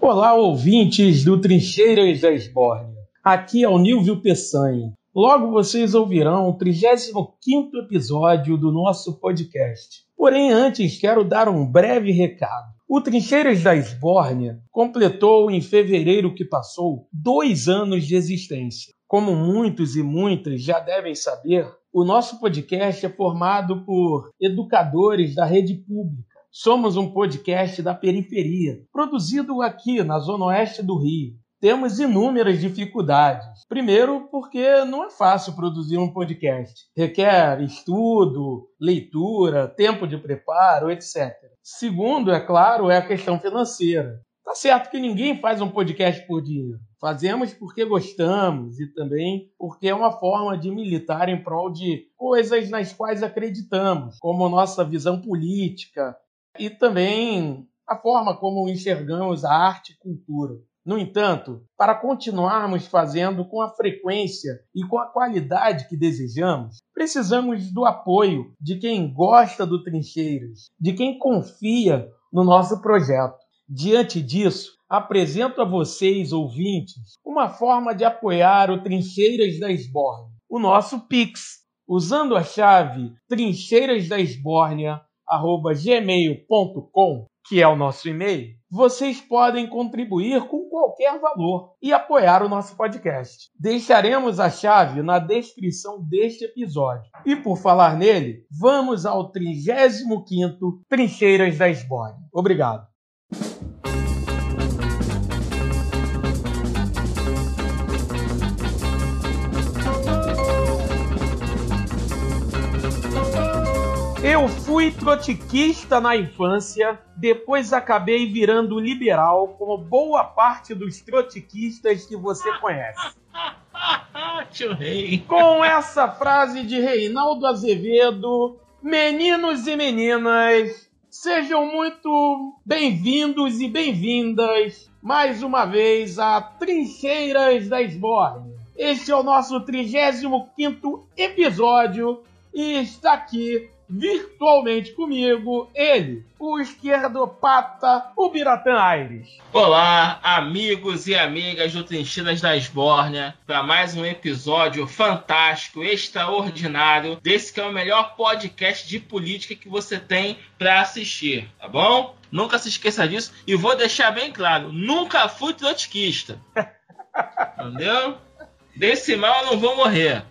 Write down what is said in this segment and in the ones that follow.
Olá, ouvintes do Trincheiras da Esbórnia. Aqui é o Nilvio Peçanha. Logo vocês ouvirão o 35º episódio do nosso podcast. Porém, antes quero dar um breve recado. O Trincheiras da Esbórnia completou em fevereiro que passou dois anos de existência. Como muitos e muitas já devem saber, o nosso podcast é formado por educadores da rede pública. Somos um podcast da periferia, produzido aqui na Zona Oeste do Rio. Temos inúmeras dificuldades. Primeiro, porque não é fácil produzir um podcast. Requer estudo, leitura, tempo de preparo, etc. Segundo, é claro, é a questão financeira. Tá certo que ninguém faz um podcast por dinheiro. Fazemos porque gostamos e também porque é uma forma de militar em prol de coisas nas quais acreditamos, como nossa visão política e também a forma como enxergamos a arte e cultura. No entanto, para continuarmos fazendo com a frequência e com a qualidade que desejamos, precisamos do apoio de quem gosta do Trincheiras, de quem confia no nosso projeto. Diante disso, apresento a vocês, ouvintes, uma forma de apoiar o Trincheiras da Esbórnia, o nosso Pix, usando a chave trincheirasdaesbórnia.gmail.com, que é o nosso e-mail, vocês podem contribuir com qualquer valor e apoiar o nosso podcast. Deixaremos a chave na descrição deste episódio. E por falar nele, vamos ao 35º Trincheiras da Esbórnia. Obrigado. Eu fui trotiquista na infância, depois acabei virando liberal, como boa parte dos trotiquistas que você conhece. Com essa frase de Reinaldo Azevedo, meninos e meninas, sejam muito bem-vindos e bem-vindas mais uma vez a Trincheiras da Esbórnia. Este é o nosso 35º episódio e está aqui virtualmente comigo, ele, o esquerdopata, o Biratã Aires. Olá, amigos e amigas do Trincheiras da Esbórnia, para mais um episódio fantástico, extraordinário, desse que é o melhor podcast de política que você tem para assistir, tá bom? Nunca se esqueça disso e vou deixar bem claro, nunca fui trotskista. Entendeu? Desse mal eu não vou morrer.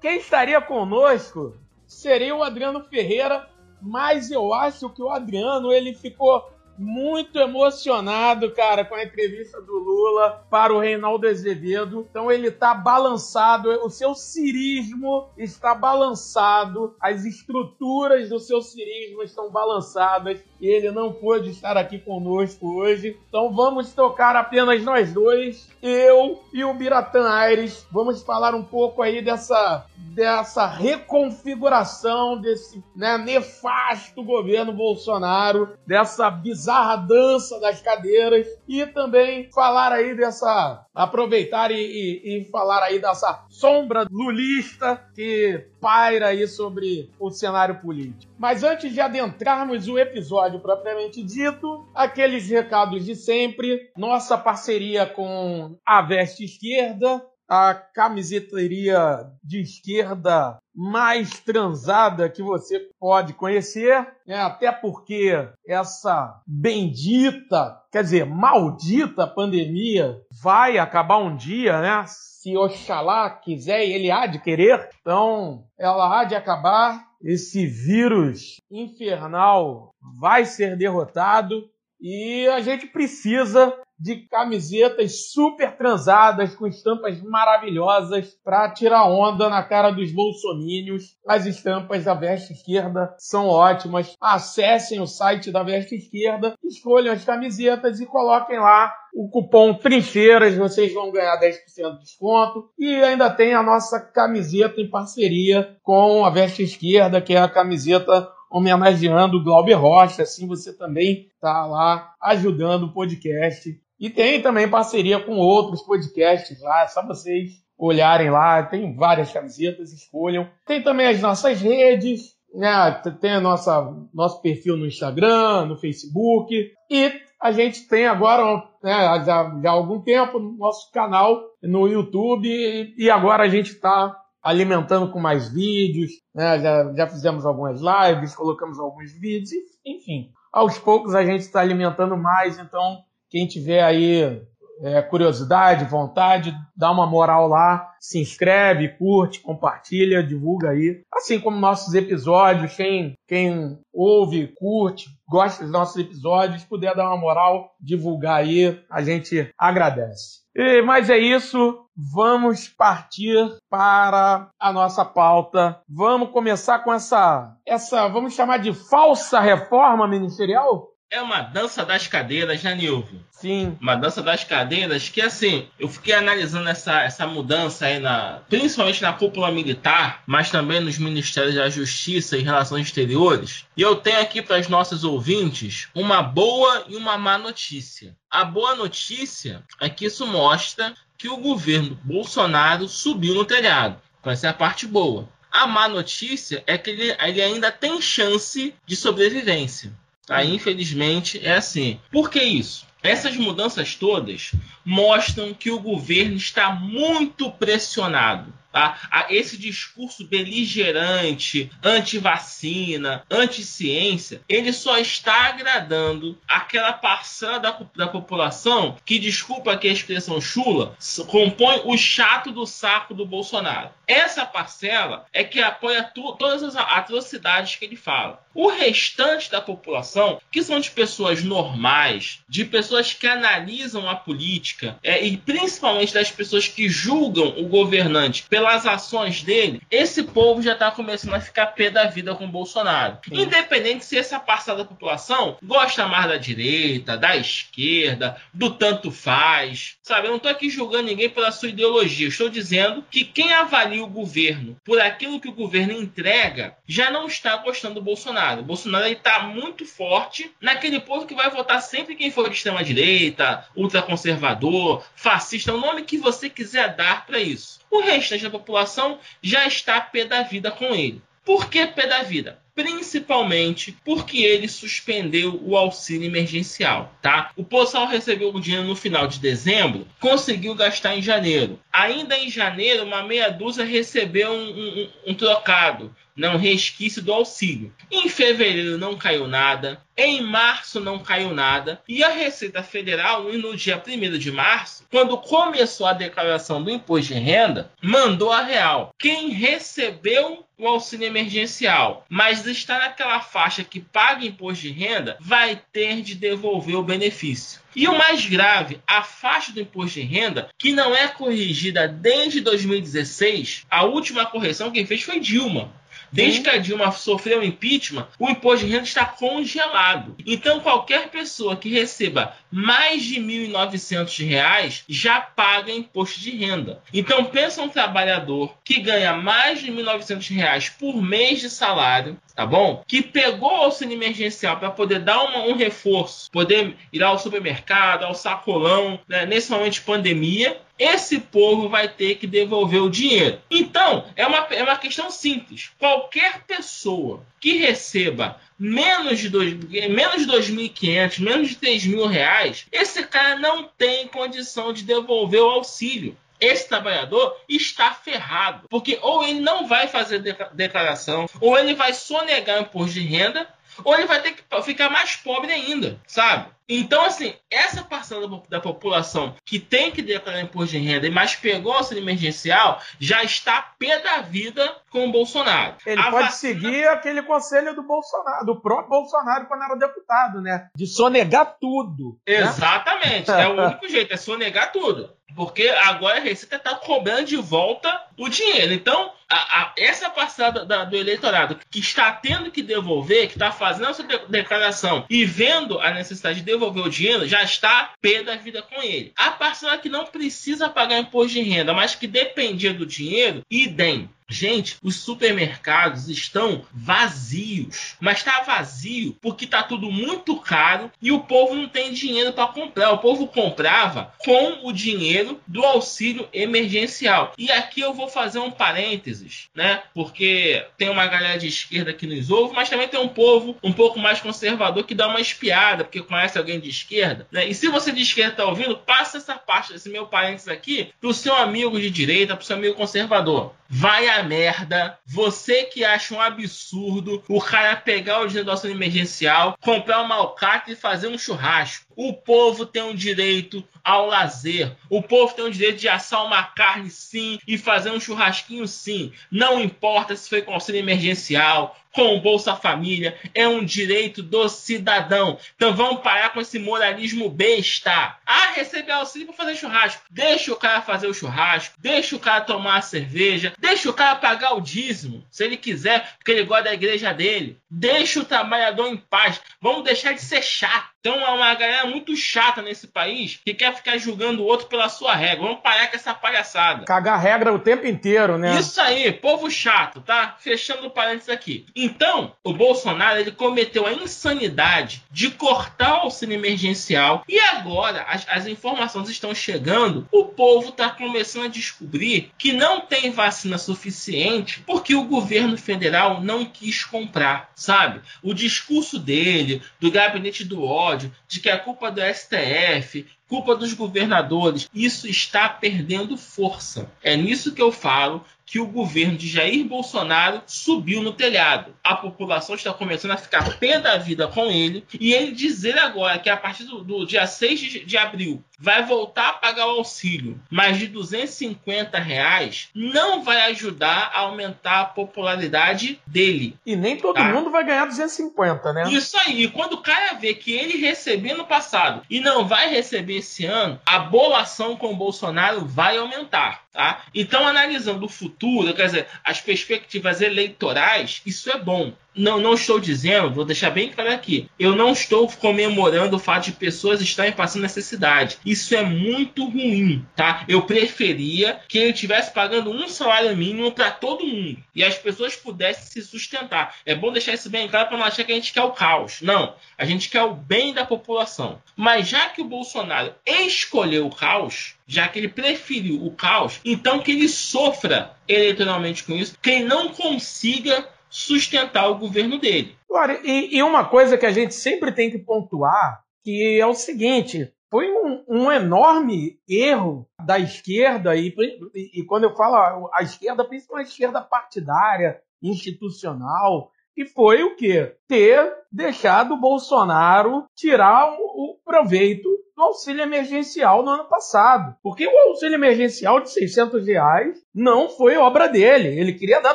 Quem estaria conosco seria o Adriano Ferreira, mas eu acho que o Adriano ele ficou muito emocionado, cara, com a entrevista do Lula para o Reinaldo Azevedo. Então ele está balançado, o seu cirismo está balançado, as estruturas do seu cirismo estão balançadas e ele não pôde estar aqui conosco hoje. Então vamos tocar apenas nós dois, eu e o Biratã Aires. Vamos falar um pouco aí dessa dessa reconfiguração desse né, nefasto governo Bolsonaro, dessa bizarra dança das cadeiras e também falar aí dessa aproveitar e, e, e falar aí dessa sombra lulista que paira aí sobre o cenário político. Mas antes de adentrarmos o episódio propriamente dito, aqueles recados de sempre, nossa parceria com a Veste Esquerda, a camiseteria de esquerda mais transada que você pode conhecer, né? até porque essa bendita, quer dizer, maldita pandemia vai acabar um dia, né? Se Oxalá quiser e ele há de querer, então ela há de acabar. Esse vírus infernal vai ser derrotado e a gente precisa de camisetas super transadas com estampas maravilhosas para tirar onda na cara dos bolsomínios. As estampas da Veste Esquerda são ótimas. Acessem o site da Veste Esquerda, escolham as camisetas e coloquem lá o cupom Trincheiras, vocês vão ganhar 10% de desconto. E ainda tem a nossa camiseta em parceria com a Veste Esquerda, que é a camiseta homenageando o Glauber Rocha, assim você também está lá ajudando o podcast. E tem também parceria com outros podcasts lá, é só vocês olharem lá, tem várias camisetas, escolham. Tem também as nossas redes, né? tem a nossa, nosso perfil no Instagram, no Facebook e a gente tem agora, né, já, já há algum tempo, no nosso canal no YouTube, e agora a gente está alimentando com mais vídeos, né, já, já fizemos algumas lives, colocamos alguns vídeos, enfim. Aos poucos a gente está alimentando mais, então quem tiver aí é, curiosidade, vontade, dá uma moral lá, se inscreve, curte, compartilha, divulga aí. Assim como nossos episódios, quem, quem ouve, curte, gosta dos nossos episódios, puder dar uma moral, divulgar aí, a gente agradece. E, mas é isso, vamos partir para a nossa pauta. Vamos começar com essa, essa, vamos chamar de falsa reforma ministerial? É uma dança das cadeiras, né, Nilvio? Sim. Uma dança das cadeiras que, assim, eu fiquei analisando essa, essa mudança aí, na, principalmente na cúpula militar, mas também nos ministérios da Justiça e Relações Exteriores. E eu tenho aqui para os nossos ouvintes uma boa e uma má notícia. A boa notícia é que isso mostra que o governo Bolsonaro subiu no telhado. Então, essa é a parte boa. A má notícia é que ele, ele ainda tem chance de sobrevivência. Tá? Infelizmente é assim. Por que isso? Essas mudanças todas mostram que o governo está muito pressionado Tá? Esse discurso beligerante, anti-vacina, anti-ciência, ele só está agradando aquela parcela da, da população que, desculpa aqui a expressão chula, compõe o chato do saco do Bolsonaro. Essa parcela é que apoia todas as atrocidades que ele fala. O restante da população, que são de pessoas normais, de pessoas que analisam a política, é, e principalmente das pessoas que julgam o governante pela pelas ações dele, esse povo já está começando a ficar pé da vida com o Bolsonaro. Sim. Independente se essa parcela da população gosta mais da direita, da esquerda, do tanto faz. Sabe, eu não estou aqui julgando ninguém pela sua ideologia. Estou dizendo que quem avalia o governo por aquilo que o governo entrega já não está gostando do Bolsonaro. O Bolsonaro está muito forte naquele povo que vai votar sempre quem for de extrema direita, ultraconservador, fascista, o nome que você quiser dar para isso. O restante da população já está pé da vida com ele. Por que pé da vida? Principalmente porque ele suspendeu o auxílio emergencial, tá? O pessoal recebeu o dinheiro no final de dezembro, conseguiu gastar em janeiro. Ainda em janeiro, uma meia dúzia recebeu um, um, um trocado não resquício do auxílio. Em fevereiro não caiu nada, em março não caiu nada, e a Receita Federal, no dia 1 de março, quando começou a declaração do imposto de renda, mandou a real. Quem recebeu o auxílio emergencial, mas está naquela faixa que paga imposto de renda, vai ter de devolver o benefício. E o mais grave, a faixa do imposto de renda, que não é corrigida desde 2016, a última correção quem fez foi Dilma. Desde que a Dilma sofreu o impeachment, o imposto de renda está congelado. Então, qualquer pessoa que receba mais de R$ 1.900 já paga imposto de renda. Então, pensa um trabalhador que ganha mais de R$ 1.900 por mês de salário, tá bom? Que pegou o auxílio emergencial para poder dar uma, um reforço, poder ir ao supermercado, ao sacolão, né, nesse momento de pandemia, esse povo vai ter que devolver o dinheiro. Então, é uma, é uma questão simples. Qualquer pessoa que receba menos de, dois, menos de 2.500, menos de 3 mil reais, esse cara não tem condição de devolver o auxílio esse trabalhador está ferrado. Porque ou ele não vai fazer declaração, ou ele vai sonegar imposto de renda, ou ele vai ter que ficar mais pobre ainda, sabe? Então, assim, essa parcela da população que tem que declarar imposto de renda, mas pegou o auxílio emergencial, já está pé da vida com o Bolsonaro. Ele a pode vacina... seguir aquele conselho do Bolsonaro, do próprio Bolsonaro quando era deputado, né? De sonegar tudo. Né? Exatamente. Né? é o único jeito, é sonegar tudo. Porque agora a Receita está cobrando de volta o dinheiro. Então, a, a, essa parcela da, do eleitorado que está tendo que devolver, que está fazendo essa declaração e vendo a necessidade de devolver o dinheiro, já está pé da vida com ele. A parcela que não precisa pagar imposto de renda, mas que dependia do dinheiro, idem. Gente, os supermercados estão vazios. Mas está vazio porque está tudo muito caro e o povo não tem dinheiro para comprar. O povo comprava com o dinheiro do auxílio emergencial. E aqui eu vou fazer um parênteses, né? Porque tem uma galera de esquerda que nos ouve, mas também tem um povo um pouco mais conservador que dá uma espiada, porque conhece alguém de esquerda, né? E se você de esquerda está ouvindo, passa essa parte desse meu parênteses aqui pro seu amigo de direita, pro seu amigo conservador. Vai a merda. Você que acha um absurdo o cara pegar o dinheiro do auxílio emergencial, comprar uma alcatra e fazer um churrasco. O povo tem um direito ao lazer. O povo tem o direito de assar uma carne sim e fazer um churrasquinho sim. Não importa se foi com auxílio emergencial, com o Bolsa Família, é um direito do cidadão. Então vamos parar com esse moralismo besta. Ah, receber auxílio para fazer churrasco. Deixa o cara fazer o churrasco, deixa o cara tomar a cerveja, deixa o cara pagar o dízimo, se ele quiser, porque ele gosta da igreja dele. Deixa o trabalhador em paz. Vamos deixar de ser chato. Então é uma galera muito chata nesse país que quer ficar julgando o outro pela sua regra. Vamos parar com essa palhaçada. Cagar regra o tempo inteiro, né? Isso aí, povo chato, tá? Fechando o parênteses aqui. Então, o Bolsonaro ele cometeu a insanidade de cortar o auxílio emergencial e agora as, as informações estão chegando. O povo está começando a descobrir que não tem vacina suficiente porque o governo federal não quis comprar, sabe? O discurso dele, do gabinete do ódio ódio, de que é culpa do STF, culpa dos governadores, isso está perdendo força. É nisso que eu falo que o governo de Jair Bolsonaro subiu no telhado. A população está começando a ficar pé da vida com ele e ele dizer agora que a partir do, do dia 6 de, de, abril vai voltar a pagar o auxílio, mas de 250 reais, não vai ajudar a aumentar a popularidade dele. E nem todo tá? mundo vai ganhar 250, né? Isso aí. Quando o cara vê que ele recebeu no passado e não vai receber esse ano, a bolação com o Bolsonaro vai aumentar. Tá? Então, analisando o futuro, quer dizer, as perspectivas eleitorais, isso é bom. Não, não estou dizendo, vou deixar bem claro aqui, eu não estou comemorando o fato de pessoas estarem passando necessidade. Isso é muito ruim, tá? Eu preferia que ele estivesse pagando um salário mínimo para todo mundo e as pessoas pudessem se sustentar. É bom deixar isso bem claro para não achar que a gente quer o caos. Não, a gente quer o bem da população. Mas já que o Bolsonaro escolheu o caos, já que ele preferiu o caos, então que ele sofra eleitoralmente com isso, que ele não consiga sustentar o governo dele. Claro, e, e, uma coisa que a gente sempre tem que pontuar, que é o seguinte, foi um, um enorme erro da esquerda, e, e, e, quando eu falo a esquerda, principalmente a esquerda partidária, institucional, e foi o quê? Ter deixado o Bolsonaro tirar o, o proveito do auxílio emergencial no ano passado. Porque o auxílio emergencial de 600 reais não foi obra dele. Ele queria dar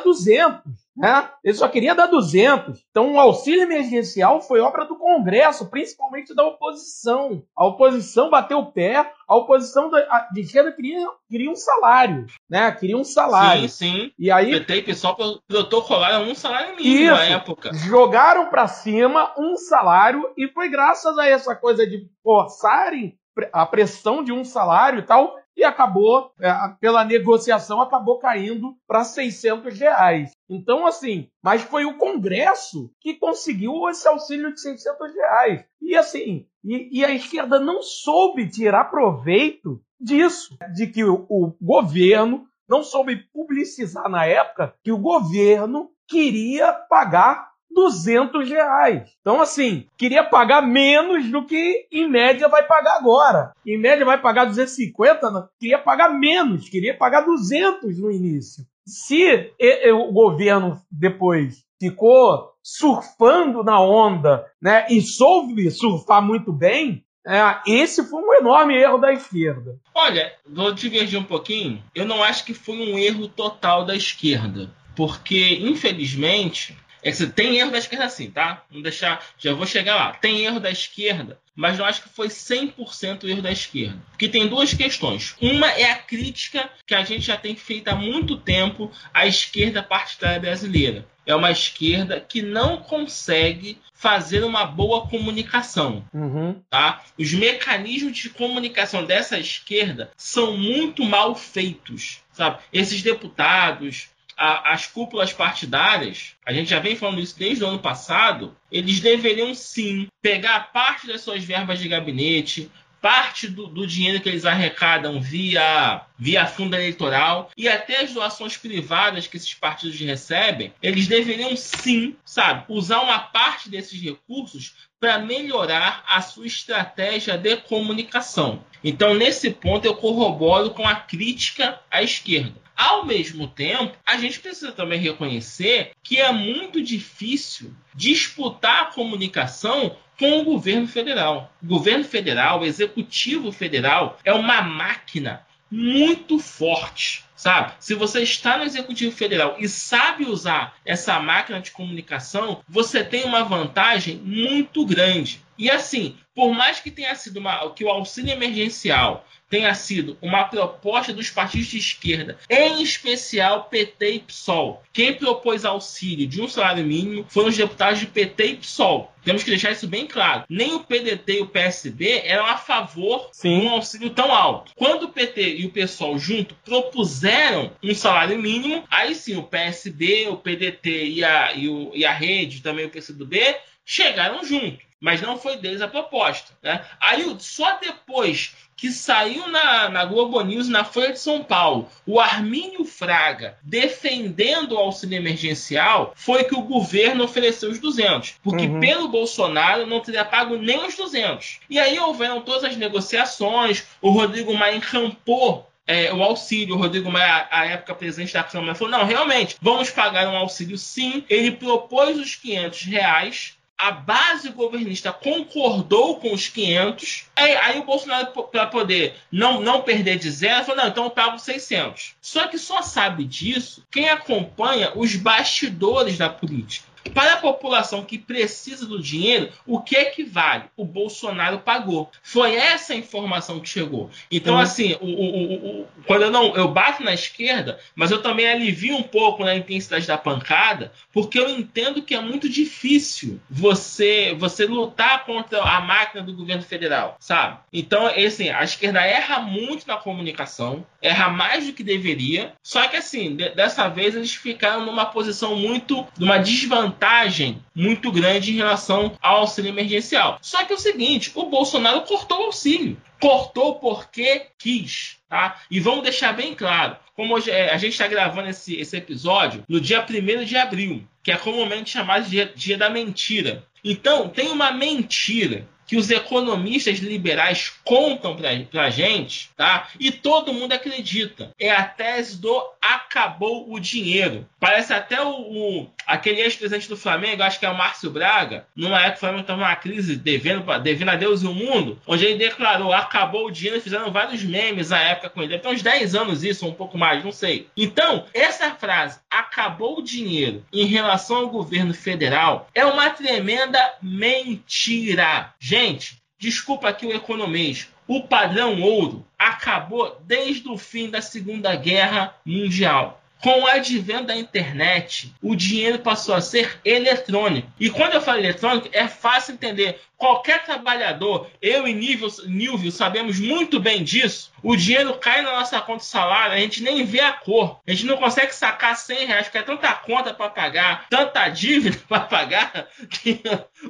200. Né? Ele só queria dar 200. Então, o auxílio emergencial foi obra do Congresso, principalmente da oposição. A oposição bateu o pé, a oposição de esquerda queria, queria um salário, né? Queria um salário. Sim, sim. E aí, PT e pessoal protocolaram um salário mínimo isso, na época. Jogaram para cima um salário e foi graças a essa coisa de forçarem a pressão de um salário e tal e acabou, é, pela negociação, acabou caindo para 600 reais. Então, assim, mas foi o Congresso que conseguiu esse auxílio de 600 reais. E assim, e, e a esquerda não soube tirar proveito disso, de que o, o governo não soube publicizar na época que o governo queria pagar 200 reais. Então, assim, queria pagar menos do que em média vai pagar agora. Em média vai pagar 250, não. queria pagar menos, queria pagar 200 no início. Se o governo depois ficou surfando na onda né, e soube surfar muito bem, é, esse foi um enorme erro da esquerda. Olha, vou divergir um pouquinho. Eu não acho que foi um erro total da esquerda. Porque, infelizmente, é que tem erro da esquerda sim, tá? Vamos deixar. Já vou chegar lá. Tem erro da esquerda, mas não acho que foi 100% erro da esquerda. Porque tem duas questões. Uma é a crítica que a gente já tem feito há muito tempo à esquerda partidária brasileira. É uma esquerda que não consegue fazer uma boa comunicação. Uhum. Tá? Os mecanismos de comunicação dessa esquerda são muito mal feitos. Sabe? Esses deputados, a, as cúpulas partidárias, a gente já vem falando isso desde o ano passado, eles deveriam sim pegar parte das suas verbas de gabinete, parte do, do, dinheiro que eles arrecadam via, via fundo eleitoral e até as doações privadas que esses partidos recebem, eles deveriam sim, sabe, usar uma parte desses recursos para melhorar a sua estratégia de comunicação. Então, nesse ponto, eu corroboro com a crítica à esquerda. Ao mesmo tempo, a gente precisa também reconhecer que é muito difícil disputar a comunicação com o governo federal. O governo federal, o executivo federal, é uma máquina muito forte, sabe? Se você está no executivo federal e sabe usar essa máquina de comunicação, você tem uma vantagem muito grande. E assim, por mais que tenha sido uma, que o auxílio emergencial tenha sido uma proposta dos partidos de esquerda, em especial PT e PSOL. Quem propôs auxílio de um salário mínimo foram os deputados de PT e PSOL. Temos que deixar isso bem claro. Nem o PDT e o PSB eram a favor Sim. de um auxílio tão alto. Quando o PT e o PSOL junto propuseram um salário mínimo, aí sim o PSB, o PDT e a, e, o, e a rede, também o PCdoB, chegaram junto mas não foi deles a proposta. Né? Aí, só depois que saiu na, na Globo News, na Folha de São Paulo, o Armínio Fraga defendendo o auxílio emergencial, foi que o governo ofereceu os 200. Porque uhum. pelo Bolsonaro não teria pago nem os 200. E aí houveram todas as negociações, o Rodrigo Maia encampou é, o auxílio. O Rodrigo Maia, à época presidente da Câmara, falou: não, realmente, vamos pagar um auxílio sim. Ele propôs os 500 reais a base governista concordou com os 500, aí, aí o Bolsonaro, para poder não, não perder de zero, falou: não, então eu pago 600. Só que só sabe disso quem acompanha os bastidores da política. Para a população que precisa do dinheiro, o que é que vale? O Bolsonaro pagou. Foi essa a informação que chegou. Então, uhum. assim, o, o, o, quando eu não eu bato na esquerda, mas eu também alivio um pouco na intensidade da pancada, porque eu entendo que é muito difícil você você lutar contra a máquina do governo federal, sabe? Então, assim, a esquerda erra muito na comunicação, erra mais do que deveria, só que assim, de, dessa vez eles ficaram numa posição muito, numa desvantagem vantagem muito grande em relação ao auxílio emergencial. Só que é o seguinte, o Bolsonaro cortou o auxílio. Cortou porque quis. Tá? E vamos deixar bem claro, como hoje, é, a gente está gravando esse, esse episódio no dia 1 de abril, que é comumente chamado de dia, dia da mentira. Então, tem uma mentira que os economistas liberais contam para a gente, tá? E todo mundo acredita. É a tese do acabou o dinheiro. Parece até o, o aquele ex-presidente do Flamengo, acho que é o Márcio Braga, numa época o Flamengo estava numa crise devendo, devendo a Deus e o mundo, onde ele declarou acabou o dinheiro fizeram vários memes na época com ele. Ter uns 10 anos isso, um pouco mais, não sei. Então, essa frase, acabou o dinheiro, em relação ao governo federal, é uma tremenda mentira. Gente, Gente, desculpa aqui o economês. O padrão ouro acabou desde o fim da Segunda Guerra Mundial. Com o advento da internet, o dinheiro passou a ser eletrônico. E quando eu falo eletrônico, é fácil entender. Qualquer trabalhador, eu e Nível, Nível sabemos muito bem disso. O dinheiro cai na nossa conta de salário, a gente nem vê a cor. A gente não consegue sacar 100 reais, porque é tanta conta para pagar, tanta dívida para pagar, que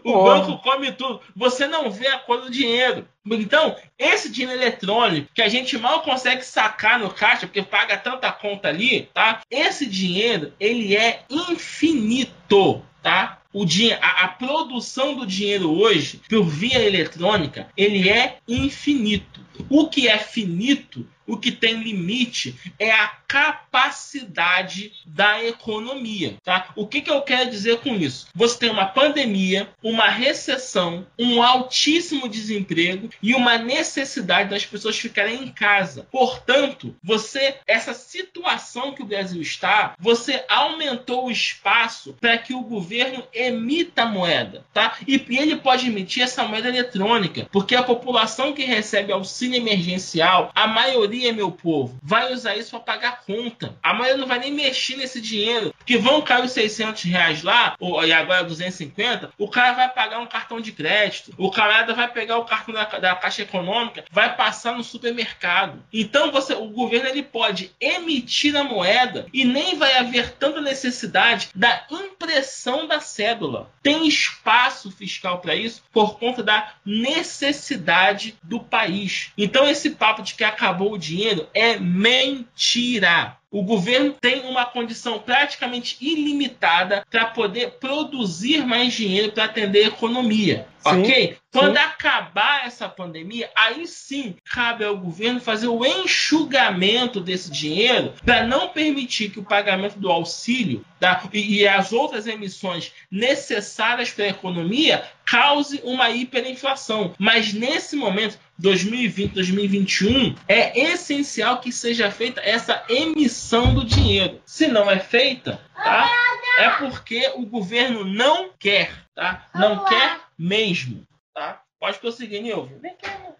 o oh. banco come tudo. Você não vê a cor do dinheiro. Então, esse dinheiro eletrônico que a gente mal consegue sacar no caixa, porque paga tanta conta ali, tá? Esse dinheiro, ele é infinito, tá? o dinheiro, a, a, produção do dinheiro hoje por via eletrônica ele é infinito. O que é finito o que tem limite é a capacidade da economia. Tá? O que, que eu quero dizer com isso? Você tem uma pandemia, uma recessão, um altíssimo desemprego e uma necessidade das pessoas ficarem em casa. Portanto, você, essa situação que o Brasil está, você aumentou o espaço para que o governo emita moeda. Tá? E ele pode emitir essa moeda eletrônica, porque a população que recebe auxílio emergencial, a maioria meu povo, vai usar isso para pagar conta. A maioria não vai nem mexer nesse dinheiro. Porque vão cair os 600 reais lá, ou, e agora 250, o cara vai pagar um cartão de crédito. O camarada vai pegar o cartão da, da Caixa Econômica, vai passar no supermercado. Então você, o governo ele pode emitir a moeda e nem vai haver tanta necessidade da impressão da cédula. Tem espaço fiscal para isso por conta da necessidade do país. Então esse papo de que acabou o dinheiro é mentira. O governo tem uma condição praticamente ilimitada para poder produzir mais dinheiro para atender a economia. Sim, ok? Quando sim. acabar essa pandemia, aí sim cabe ao governo fazer o enxugamento desse dinheiro para não permitir que o pagamento do auxílio da, e, e as outras emissões necessárias para a economia cause uma hiperinflação. Mas nesse momento, 2020, 2021, é essencial que seja feita essa emissão do dinheiro. Se não é feita, tá? É porque o governo não quer, tá? Não quer mesmo, tá? Pode prosseguir, Nilvio.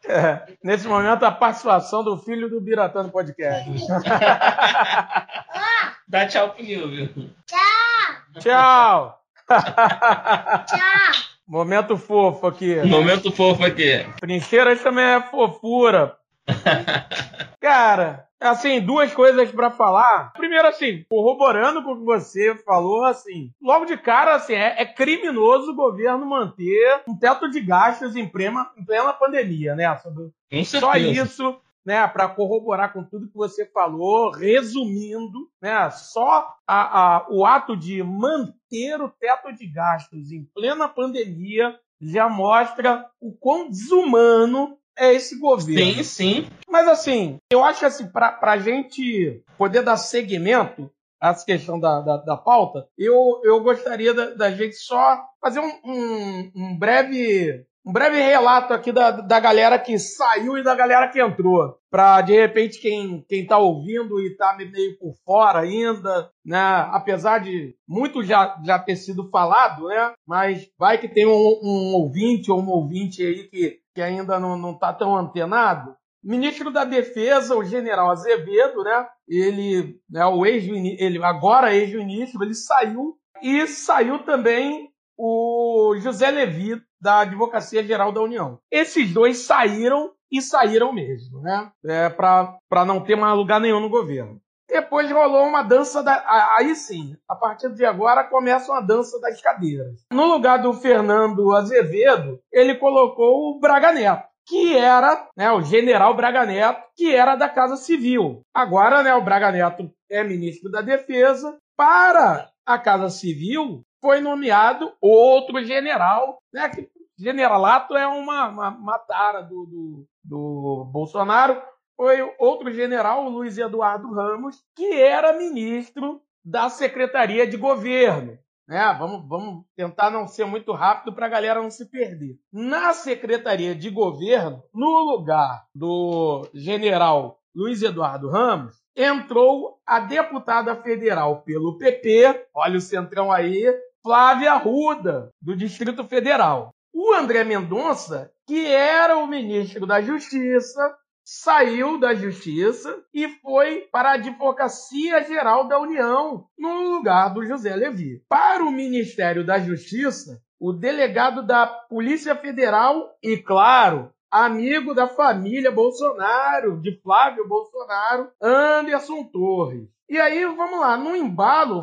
É, nesse momento, a participação do filho do Biratã no podcast. Dá tchau pro Nilvio. Tchau! Tchau! Tchau! Momento fofo aqui. Momento fofo aqui. Trincheiras também é fofura. Cara, assim, duas coisas para falar. Primeiro, assim, corroborando com o que você falou, assim, logo de cara, assim, é, é criminoso o governo manter um teto de gastos em plena, em plena pandemia, né? Só isso né, para corroborar com tudo que você falou, resumindo, né, só a, a, o ato de manter o teto de gastos em plena pandemia já mostra o quão desumano é esse governo. Sim, sim. Mas assim, eu acho que assim, para a gente poder dar seguimento a essa questão da, da, da pauta, eu, eu gostaria da, da gente só fazer um, um, um breve um breve relato aqui da, da galera que saiu e da galera que entrou. Para, de repente, quem, quem tá ouvindo e tá meio por fora ainda, né? Apesar de muito já, já ter sido falado, né? Mas vai que tem um, um ouvinte ou um ouvinte aí que, que ainda não, não tá tão antenado. Ministro da Defesa, o general Azevedo, né? Ele, né, o ex ele agora ex-ministro, ele saiu e saiu também o José Levi, da Advocacia Geral da União. Esses dois saíram e saíram mesmo, né? É, Para não ter mais lugar nenhum no governo. Depois rolou uma dança da. Aí sim, a partir de agora começa uma dança das cadeiras. No lugar do Fernando Azevedo, ele colocou o Braga Neto, que era né, o general Braga Neto, que era da Casa Civil. Agora, né, o Braga Neto é ministro da Defesa. Para a Casa Civil, foi nomeado outro general, né? Que generalato é uma, uma, uma tara do, do, do Bolsonaro. Foi outro general, Luiz Eduardo Ramos, que era ministro da Secretaria de Governo. Né? Vamos, vamos tentar não ser muito rápido para a galera não se perder. Na Secretaria de Governo, no lugar do general Luiz Eduardo Ramos, entrou a deputada federal pelo PP, olha o centrão aí, Flávia Arruda, do Distrito Federal. O André Mendonça, que era o ministro da Justiça, saiu da Justiça e foi para a Advocacia Geral da União, no lugar do José Levi. Para o Ministério da Justiça, o delegado da Polícia Federal e, claro, amigo da família Bolsonaro, de Flávio Bolsonaro, Anderson Torres. E aí, vamos lá, no embalo,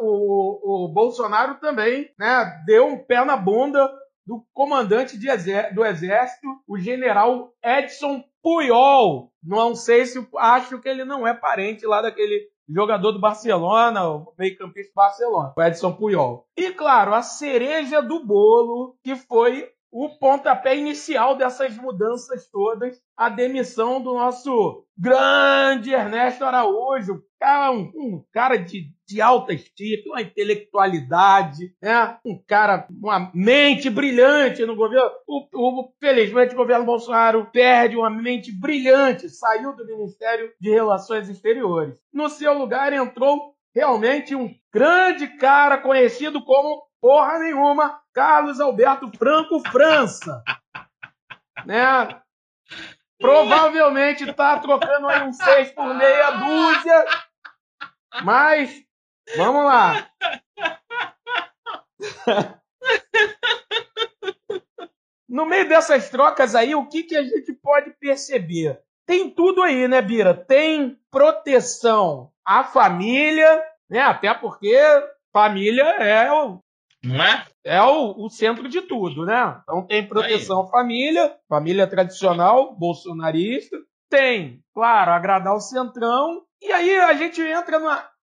o, o Bolsonaro também né, deu um pé na bunda do comandante do Exército, o general Edson Puyol. Não sei se acho que ele não é parente lá daquele jogador do Barcelona, o meio-campista do Barcelona, o Edson Puyol. E claro, a cereja do bolo, que foi o pontapé inicial dessas mudanças todas, a demissão do nosso grande Ernesto Araújo, um, um cara de, de alta estima, uma intelectualidade, né? um cara, uma mente brilhante no governo. O, o, felizmente, o governo Bolsonaro perde uma mente brilhante, saiu do Ministério de Relações Exteriores. No seu lugar entrou realmente um grande cara conhecido como porra nenhuma, Carlos Alberto Franco França. né? Provavelmente tá trocando aí um 6 por meia dúzia. Mas, vamos lá. No meio dessas trocas aí, o que, que a gente pode perceber? Tem tudo aí, né, Bira? Tem proteção à família, né? Até porque família é o, não é? É o, o, centro de tudo, né? Então tem proteção à família, família tradicional, bolsonarista. Tem, claro, agradar o centrão. E aí a gente entra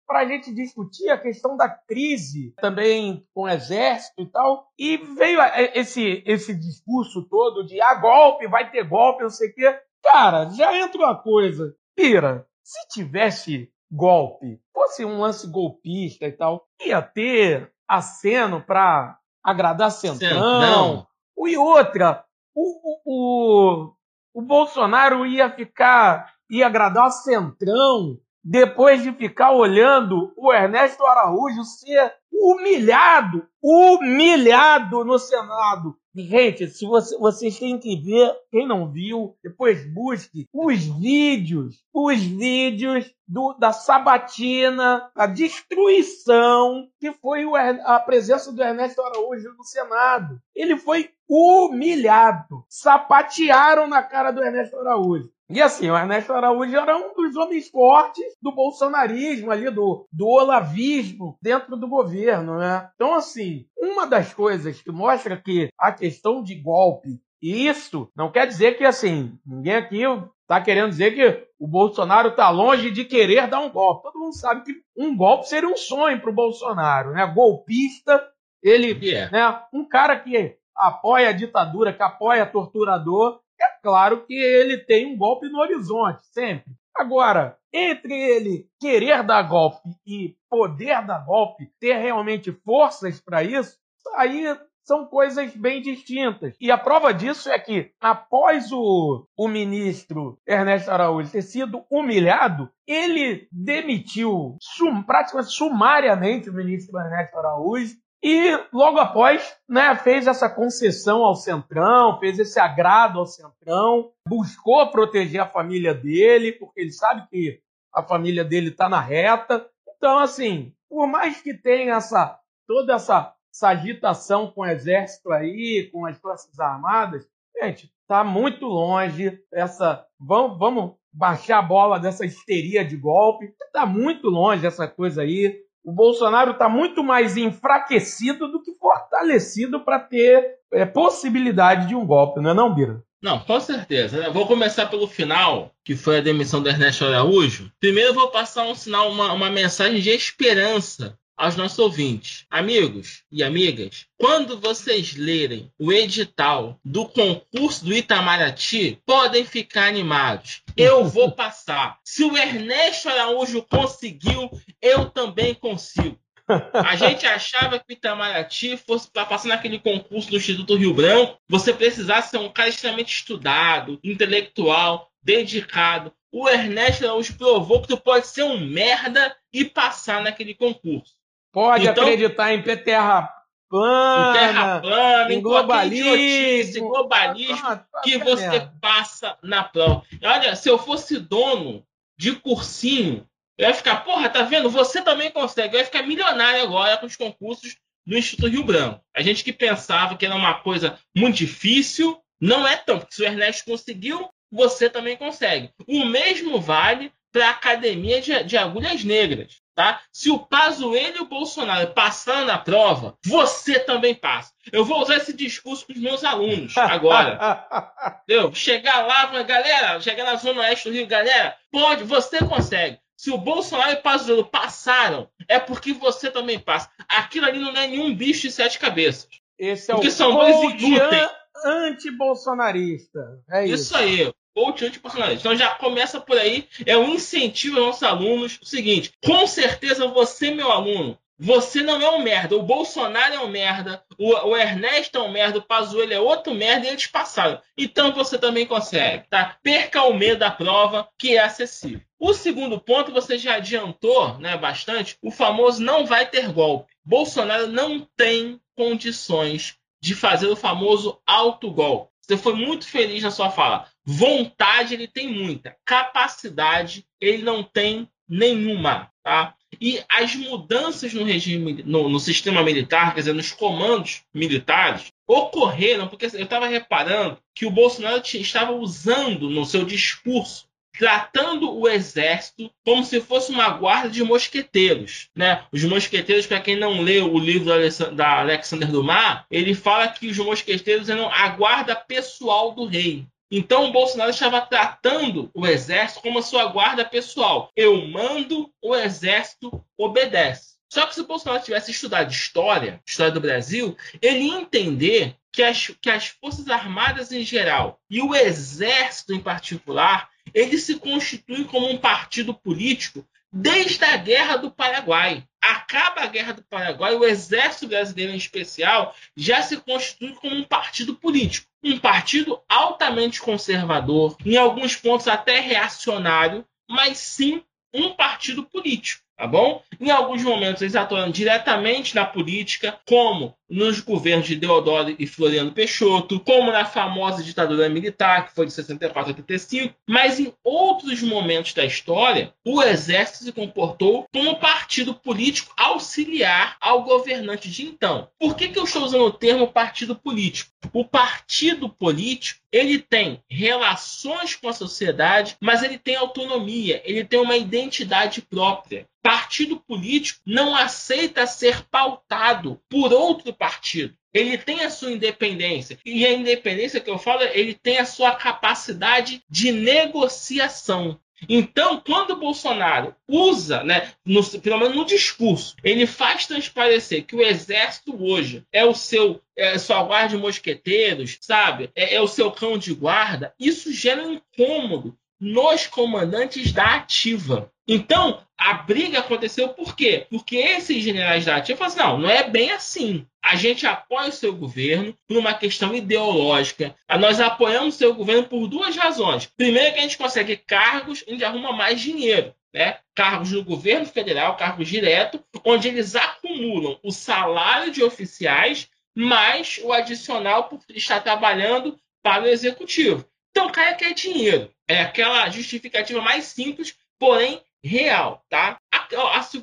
para a gente discutir a questão da crise também com o exército e tal. E veio esse, esse discurso todo de ah, golpe, vai ter golpe, não sei o quê. Cara, já entra uma coisa. Pira, se tivesse golpe, fosse um lance golpista e tal, ia ter aceno para agradar Centrão. Centrão. E outra, o, o, o, o Bolsonaro ia ficar, ia agradar Centrão depois de ficar olhando o Ernesto Araújo ser humilhado, humilhado no Senado. Gente, se você, vocês têm que ver, quem não viu, depois busque os vídeos, os vídeos do, da sabatina, a destruição que foi o, a presença do Ernesto Araújo no Senado. Ele foi humilhado, sapatearam na cara do Ernesto Araújo. E assim, o Ernesto Araújo era um dos homens fortes do bolsonarismo ali, do, do olavismo dentro do governo, né? Então, assim, uma das coisas que mostra que a questão de golpe, e isso não quer dizer que, assim, ninguém aqui está querendo dizer que o Bolsonaro está longe de querer dar um golpe. Todo mundo sabe que um golpe seria um sonho para o Bolsonaro, né? Golpista, ele, yeah. né? Um cara que apoia a ditadura, que apoia torturador, é claro que ele tem um golpe no horizonte, sempre. Agora, entre ele querer dar golpe e poder dar golpe, ter realmente forças para isso, aí são coisas bem distintas. E a prova disso é que, após o, o ministro Ernesto Araújo ter sido humilhado, ele demitiu sum, praticamente sumariamente o ministro Ernesto Araújo e logo após, né, fez essa concessão ao Centrão, fez esse agrado ao Centrão, buscou proteger a família dele, porque ele sabe que a família dele está na reta. Então, assim, por mais que tenha essa toda essa, essa agitação com o exército aí, com as forças armadas, gente, está muito longe essa. Vamos, vamos baixar a bola dessa histeria de golpe. Está muito longe essa coisa aí o Bolsonaro está muito mais enfraquecido do que fortalecido para ter é, possibilidade de um golpe, não é não, Bira? Não, com certeza. Eu vou começar pelo final, que foi a demissão do Ernesto Araújo. Primeiro eu vou passar um sinal, uma, uma mensagem de esperança aos nossos ouvintes. Amigos e amigas, quando vocês lerem o edital do concurso do Itamaraty, podem ficar animados. Eu vou passar. Se o Ernesto Araújo conseguiu, eu também consigo. A gente achava que o Itamaraty fosse para passar naquele concurso do Instituto Rio Branco, você precisasse ser um cara extremamente estudado, intelectual, dedicado. O Ernesto Araújo provou que tu pode ser um merda e passar naquele concurso. Pode então, acreditar em terra plana, em terra plana, em, globalismo, globalismo tá que você merda. passa na prova. Olha, se eu fosse dono de cursinho, eu ia ficar, porra, tá vendo? Você também consegue. Eu ia ficar milionário agora com os concursos do Instituto Rio Branco. A gente que pensava que era uma coisa muito difícil, não é tão, porque se o Ernesto conseguiu, você também consegue. O mesmo vale para a Academia de, de Agulhas Negras. Tá? Se o Pazuello e o Bolsonaro passaram na prova, você também passa. Eu vou usar esse discurso com os meus alunos agora. Entendeu? Chegar lá, galera, chegar na Zona Oeste do Rio, galera, pode, você consegue. Se o Bolsonaro e o Pazuello passaram, é porque você também passa. Aquilo ali não é nenhum bicho de sete cabeças. Esse é porque o são dois inúteis. anti-bolsonarista. É isso. isso aí coach antipersonalista. Então já começa por aí, é um incentivo aos nossos alunos. O seguinte, com certeza você, meu aluno, você não é um merda. O Bolsonaro é um merda. O, o Ernesto é um merda. O Pazuello é outro merda e eles passaram. Então você também consegue, tá? Perca o medo da prova, que é acessível. O segundo ponto, você já adiantou né, bastante. O famoso não vai ter golpe. Bolsonaro não tem condições de fazer o famoso autogolpe. Você foi muito feliz na sua fala. Vontade ele tem muita, capacidade ele não tem nenhuma, tá? E as mudanças no regime, no, no sistema militar, quer dizer, nos comandos militares, ocorreram porque eu estava reparando que o Bolsonaro estava usando no seu discurso tratando o exército como se fosse uma guarda de mosqueteiros. Né? Os mosqueteiros, para quem não leu o livro da Alexander Dumas, ele fala que os mosqueteiros eram a guarda pessoal do rei. Então o Bolsonaro estava tratando o exército como a sua guarda pessoal. Eu mando, o exército obedece. Só que se o Bolsonaro tivesse estudado história, história do Brasil, ele ia entender que as, que as Forças Armadas em geral e o Exército em particular ele se constitui como um partido político desde a Guerra do Paraguai. Acaba a Guerra do Paraguai, o Exército Brasileiro em especial já se constitui como um partido político. Um partido altamente conservador, em alguns pontos até reacionário, mas sim um partido político tá bom? Em alguns momentos eles atuam diretamente na política, como nos governos de Deodoro e Floriano Peixoto, como na famosa ditadura militar, que foi de 64 a 85, mas em outros momentos da história, o exército se comportou como partido político auxiliar ao governante de então. Por que, que eu estou usando o termo partido político? O partido político ele tem relações com a sociedade, mas ele tem autonomia, ele tem uma identidade própria. Partido político não aceita ser pautado por outro partido. Ele tem a sua independência. E a independência que eu falo, ele tem a sua capacidade de negociação. Então, quando o Bolsonaro usa, né, no, pelo menos no discurso, ele faz transparecer que o exército hoje é o seu é sua guarda de mosqueteiros, sabe? É, é, o seu cão de guarda. Isso gera um incômodo nos comandantes da ativa. Então, a briga aconteceu por quê? Porque esses generais da ativa falaram assim, não, não é bem assim. A gente apoia o seu governo por uma questão ideológica. Nós apoiamos o seu governo por duas razões. Primeiro, que a gente consegue cargos, a gente arruma mais dinheiro. Né? Cargos no governo federal, cargos diretos, onde eles acumulam o salário de oficiais mais o adicional por estar trabalhando para o executivo. Então, o cara quer dinheiro. É aquela justificativa mais simples, porém real, tá?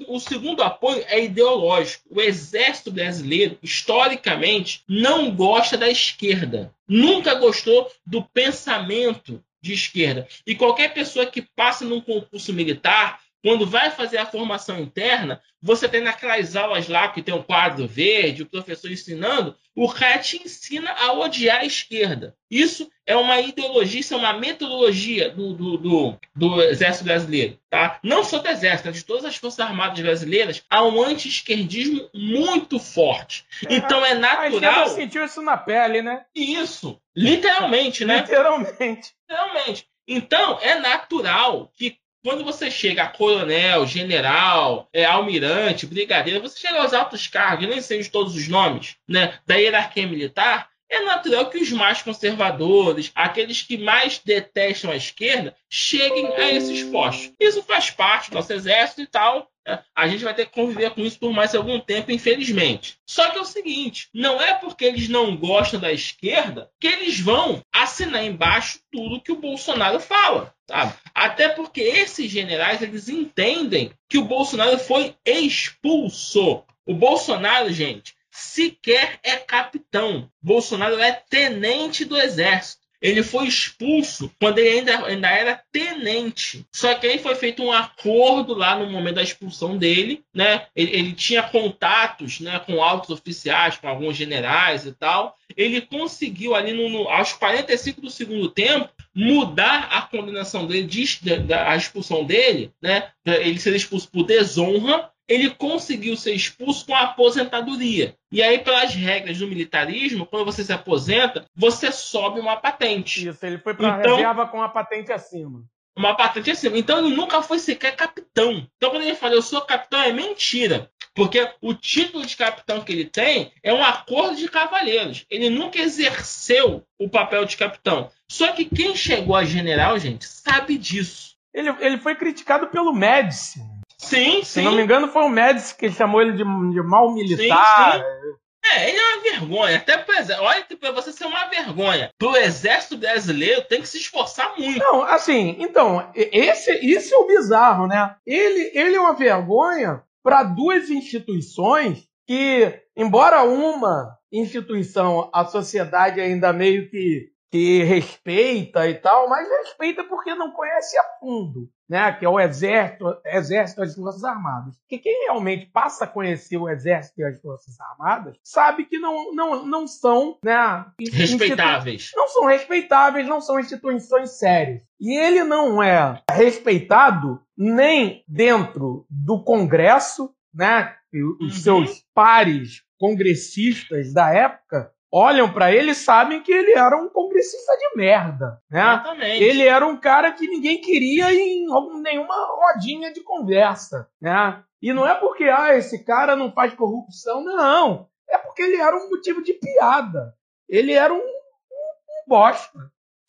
O segundo apoio é ideológico. O exército brasileiro, historicamente, não gosta da esquerda. Nunca gostou do pensamento de esquerda. E qualquer pessoa que passa num concurso militar quando vai fazer a formação interna, você tem naquelas aulas lá que tem um quadro verde, o professor ensinando, o cara te ensina a odiar a esquerda. Isso é uma ideologia, isso é uma metodologia do, do, do, do Exército Brasileiro. Tá? Não só do Exército, de todas as Forças Armadas brasileiras, há um anti-esquerdismo muito forte. Então é natural. A gente sentiu isso na pele, né? Isso. Literalmente, né? Literalmente. Literalmente. Então, é natural que quando você chega a coronel, general, é, almirante, brigadeiro, você chega aos altos cargos, nem sei de todos os nomes, né, da hierarquia militar, é natural que os mais conservadores, aqueles que mais detestam a esquerda, cheguem a esses postos. Isso faz parte do nosso exército e tal. A gente vai ter que conviver com isso por mais algum tempo, infelizmente. Só que é o seguinte: não é porque eles não gostam da esquerda que eles vão assinar embaixo tudo que o Bolsonaro fala. Sabe? Até porque esses generais eles entendem que o Bolsonaro foi expulso. O Bolsonaro, gente, sequer é capitão. Bolsonaro é tenente do exército. Ele foi expulso quando ele ainda, ainda era tenente. Só que aí foi feito um acordo lá no momento da expulsão dele, né? Ele, ele tinha contatos, né, com altos oficiais, com alguns generais e tal. Ele conseguiu ali no, no, aos 45 do segundo tempo mudar a condenação dele, de, a expulsão dele, né? Ele ser expulso por desonra ele conseguiu ser expulso com a aposentadoria. E aí, pelas regras do militarismo, quando você se aposenta, você sobe uma patente. Isso, ele foi para então, reserva com a patente acima. Uma patente acima. Então, ele nunca foi sequer capitão. Então, quando ele fala, eu sou capitão, é mentira. Porque o título de capitão que ele tem é um acordo de cavaleiros. Ele nunca exerceu o papel de capitão. Só que quem chegou a general, gente, sabe disso. Ele, ele foi criticado pelo Médici. Sim, sim. Se não me engano, foi o Médici que chamou ele de, de mal militar. Sim, sim. É, ele é uma vergonha. Até pro exército. Olha pra você ser uma vergonha. Pro exército brasileiro tem que se esforçar muito. Não, assim, então, esse, esse é o bizarro, né? Ele, ele é uma vergonha para duas instituições que, embora uma instituição a sociedade ainda meio que que respeita e tal, mas respeita porque não conhece a fundo, né? Que é o exército, exército das forças armadas. Que quem realmente passa a conhecer o exército e as forças armadas sabe que não, não, não são, né? Respeitáveis. Não são respeitáveis, não são instituições sérias. E ele não é respeitado nem dentro do Congresso, né? Os uhum. seus pares congressistas da época olham para ele e sabem que ele era um congressista de merda, né? Exatamente. Ele era um cara que ninguém queria em nenhuma rodinha de conversa, né? E não é porque ah, esse cara não faz corrupção, não. É porque ele era um motivo de piada. Ele era um, um, um bosta,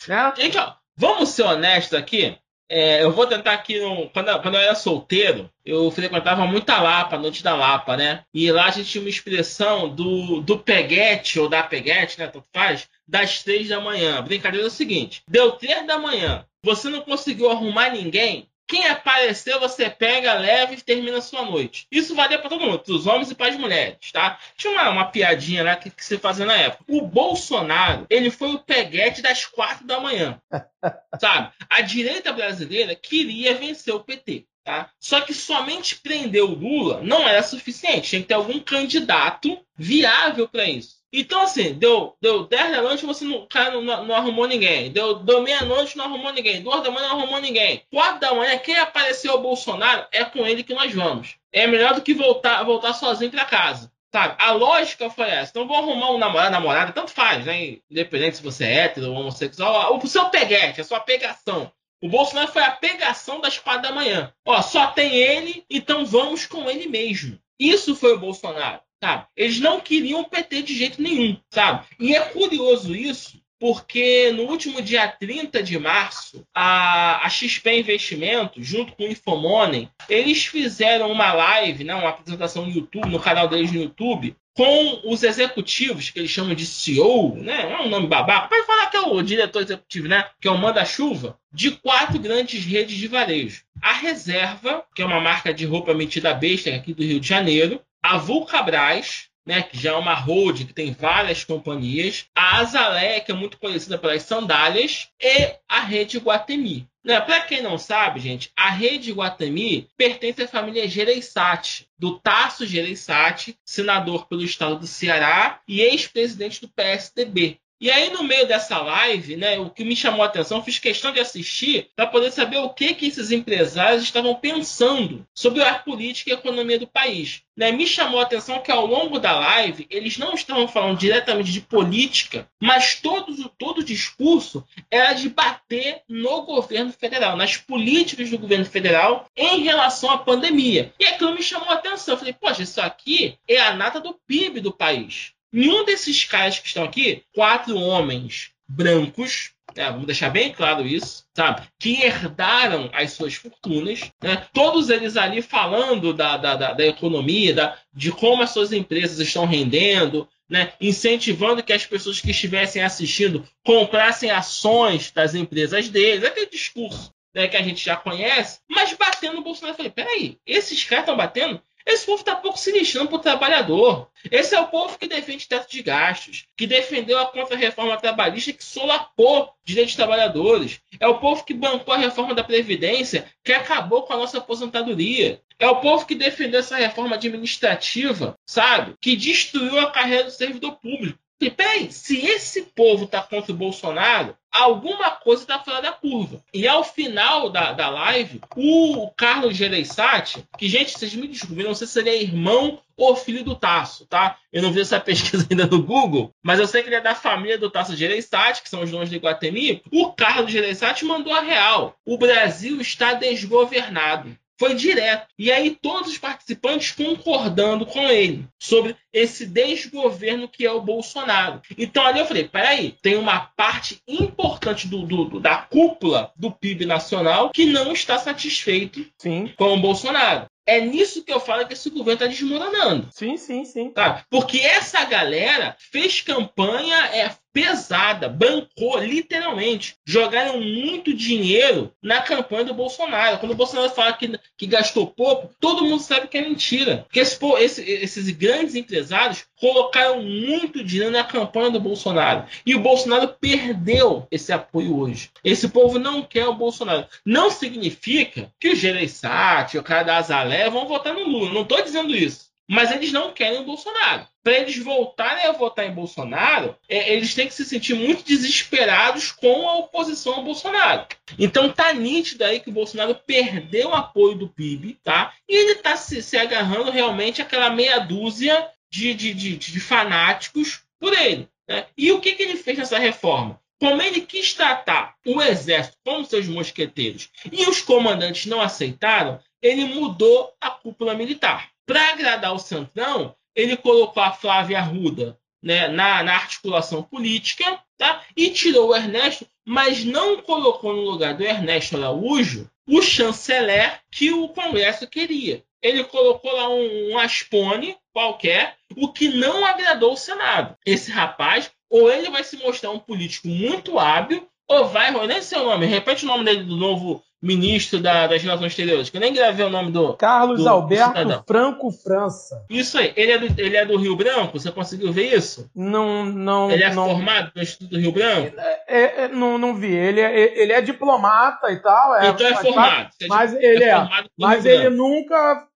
né? Gente, ó, vamos ser honestos aqui. É, eu vou tentar aqui, quando, quando, eu era solteiro, eu frequentava muita Lapa, Noite da Lapa, né? E lá a gente tinha uma expressão do, do peguete, ou da peguete, né? Tanto faz, das três da manhã. A brincadeira é o seguinte: deu três da manhã, você não conseguiu arrumar ninguém, quem apareceu, você pega, leva e termina a sua noite. Isso valia para todo mundo, para os homens e para as mulheres, tá? Tinha uma, uma piadinha lá que, que se fazia na época. O Bolsonaro, ele foi o peguete das quatro da manhã. sabe? A direita brasileira queria vencer o PT. Tá? Só que somente prender o Lula não era suficiente. Tinha que ter algum candidato viável para isso. Então, assim, deu, deu 10 da noite, você não, cara não, não, arrumou ninguém. Deu, deu meia-noite, não arrumou ninguém. Duas da manhã, não arrumou ninguém. Quatro da manhã, quem apareceu o Bolsonaro, é com ele que nós vamos. É melhor do que voltar, voltar sozinho para casa. Sabe? A lógica foi essa. Então, vou arrumar um namorado, namorada, tanto faz, né? Independente se você é hétero ou homossexual. O seu peguete, a sua pegação. O Bolsonaro foi a pegação das quatro da manhã. Ó, só tem ele, então vamos com ele mesmo. Isso foi o Bolsonaro sabe? Eles não queriam o PT de jeito nenhum, sabe? E é curioso isso, porque no último dia 30 de março, a, a XP Investimentos, junto com o Infomoney, eles fizeram uma live, né, uma apresentação no YouTube, no canal deles no YouTube, com os executivos, que eles chamam de CEO, né? Não é um nome babaca, pode falar que é o diretor executivo, né? Que é o manda-chuva, de quatro grandes redes de varejo. A Reserva, que é uma marca de roupa metida besta aqui do Rio de Janeiro, a Vulcabras, né, que já é uma holding que tem várias companhias, a Azalé, que é muito conhecida pelas sandálias, e a rede Guatemi. Né, Para quem não sabe, gente, a rede Guatemi pertence à família Gereissati, do Tasso Gereissati, senador pelo estado do Ceará e ex-presidente do PSDB. E aí, no meio dessa live, né, o que me chamou a atenção, fiz questão de assistir para poder saber o que, que esses empresários estavam pensando sobre a política e a economia do país. Né, me chamou a atenção que ao longo da live eles não estavam falando diretamente de política, mas todo, todo o discurso era de bater no governo federal, nas políticas do governo federal em relação à pandemia. E aquilo me chamou a atenção. Eu falei, poxa, isso aqui é a nata do PIB do país. Nenhum desses caras que estão aqui, quatro homens brancos, né, vamos deixar bem claro isso, sabe? Que herdaram as suas fortunas, né? Todos eles ali falando da, da, da, da economia, da, de como as suas empresas estão rendendo, né? Incentivando que as pessoas que estivessem assistindo comprassem ações das empresas deles, aquele discurso né, que a gente já conhece, mas batendo no Bolsonaro. Eu falei, peraí, esses caras estão batendo esse povo está pouco se lixando para o trabalhador. Esse é o povo que defende teto de gastos, que defendeu a contra-reforma trabalhista que solapou direitos dos trabalhadores. É o povo que bancou a reforma da Previdência, que acabou com a nossa aposentadoria. É o povo que defendeu essa reforma administrativa, sabe? Que destruiu a carreira do servidor público. E peraí, se esse povo está contra o Bolsonaro, alguma coisa está fora da curva. E ao final da, da live, o Carlos Gereissati, que, gente, vocês me desculpem, não sei se ele é irmão ou filho do Tasso, tá? Eu não vi essa pesquisa ainda no Google, mas eu sei que ele é da família do Tasso Gereissati, que são os donos do Iguatemi. O Carlos Gereissati mandou a real. O Brasil está desgovernado. Foi direto. E aí todos os participantes concordando com ele sobre esse desgoverno que é o Bolsonaro. Então ali eu falei, peraí, tem uma parte importante do, do, da cúpula do PIB nacional que não está satisfeito Sim. com o Bolsonaro. É nisso que eu falo que esse governo está desmoronando. Sim, sim, sim. Porque essa galera fez campanha é, pesada, bancou literalmente. Jogaram muito dinheiro na campanha do Bolsonaro. Quando o Bolsonaro fala que, que gastou pouco, todo mundo sabe que é mentira. Porque esse, esse, esses grandes empresários colocaram muito dinheiro na campanha do Bolsonaro. E o Bolsonaro perdeu esse apoio hoje. Esse povo não quer o Bolsonaro. Não significa que o Gereissati, o cara da Azalé vão votar no Lula. Não estou dizendo isso. Mas eles não querem o Bolsonaro. Para eles voltarem a votar em Bolsonaro, é, eles têm que se sentir muito desesperados com a oposição ao Bolsonaro. Então tá nítido aí que o Bolsonaro perdeu o apoio do PIB, tá? E ele está se, se, agarrando realmente àquela meia dúzia de, de, de, de fanáticos por ele. Né? E o que, que ele fez nessa reforma? Como ele quis tratar o exército como seus mosqueteiros e os comandantes não aceitaram, ele mudou a cúpula militar. Para agradar o Centrão, ele colocou a Flávia Arruda né, na, na, articulação política tá? e tirou o Ernesto, mas não colocou no lugar do Ernesto Araújo o chanceler que o Congresso queria. Ele colocou lá um, um Aspone qualquer, o que não agradou o Senado. Esse rapaz, ou ele vai se mostrar um político muito hábil, ou vai, nem sei o nome, repete o nome dele do novo ministro da, das Relações Exteriores, que eu nem gravei o nome do. Carlos do, Alberto do Franco França. Isso aí. Ele é, do, ele é do Rio Branco? Você conseguiu ver isso? Não, não. Ele é não, formado no Instituto do Rio Branco? É, é, é, não, não vi. Ele é, ele é diplomata e tal. É, então é formado. Mas, ele é. Mas ele nunca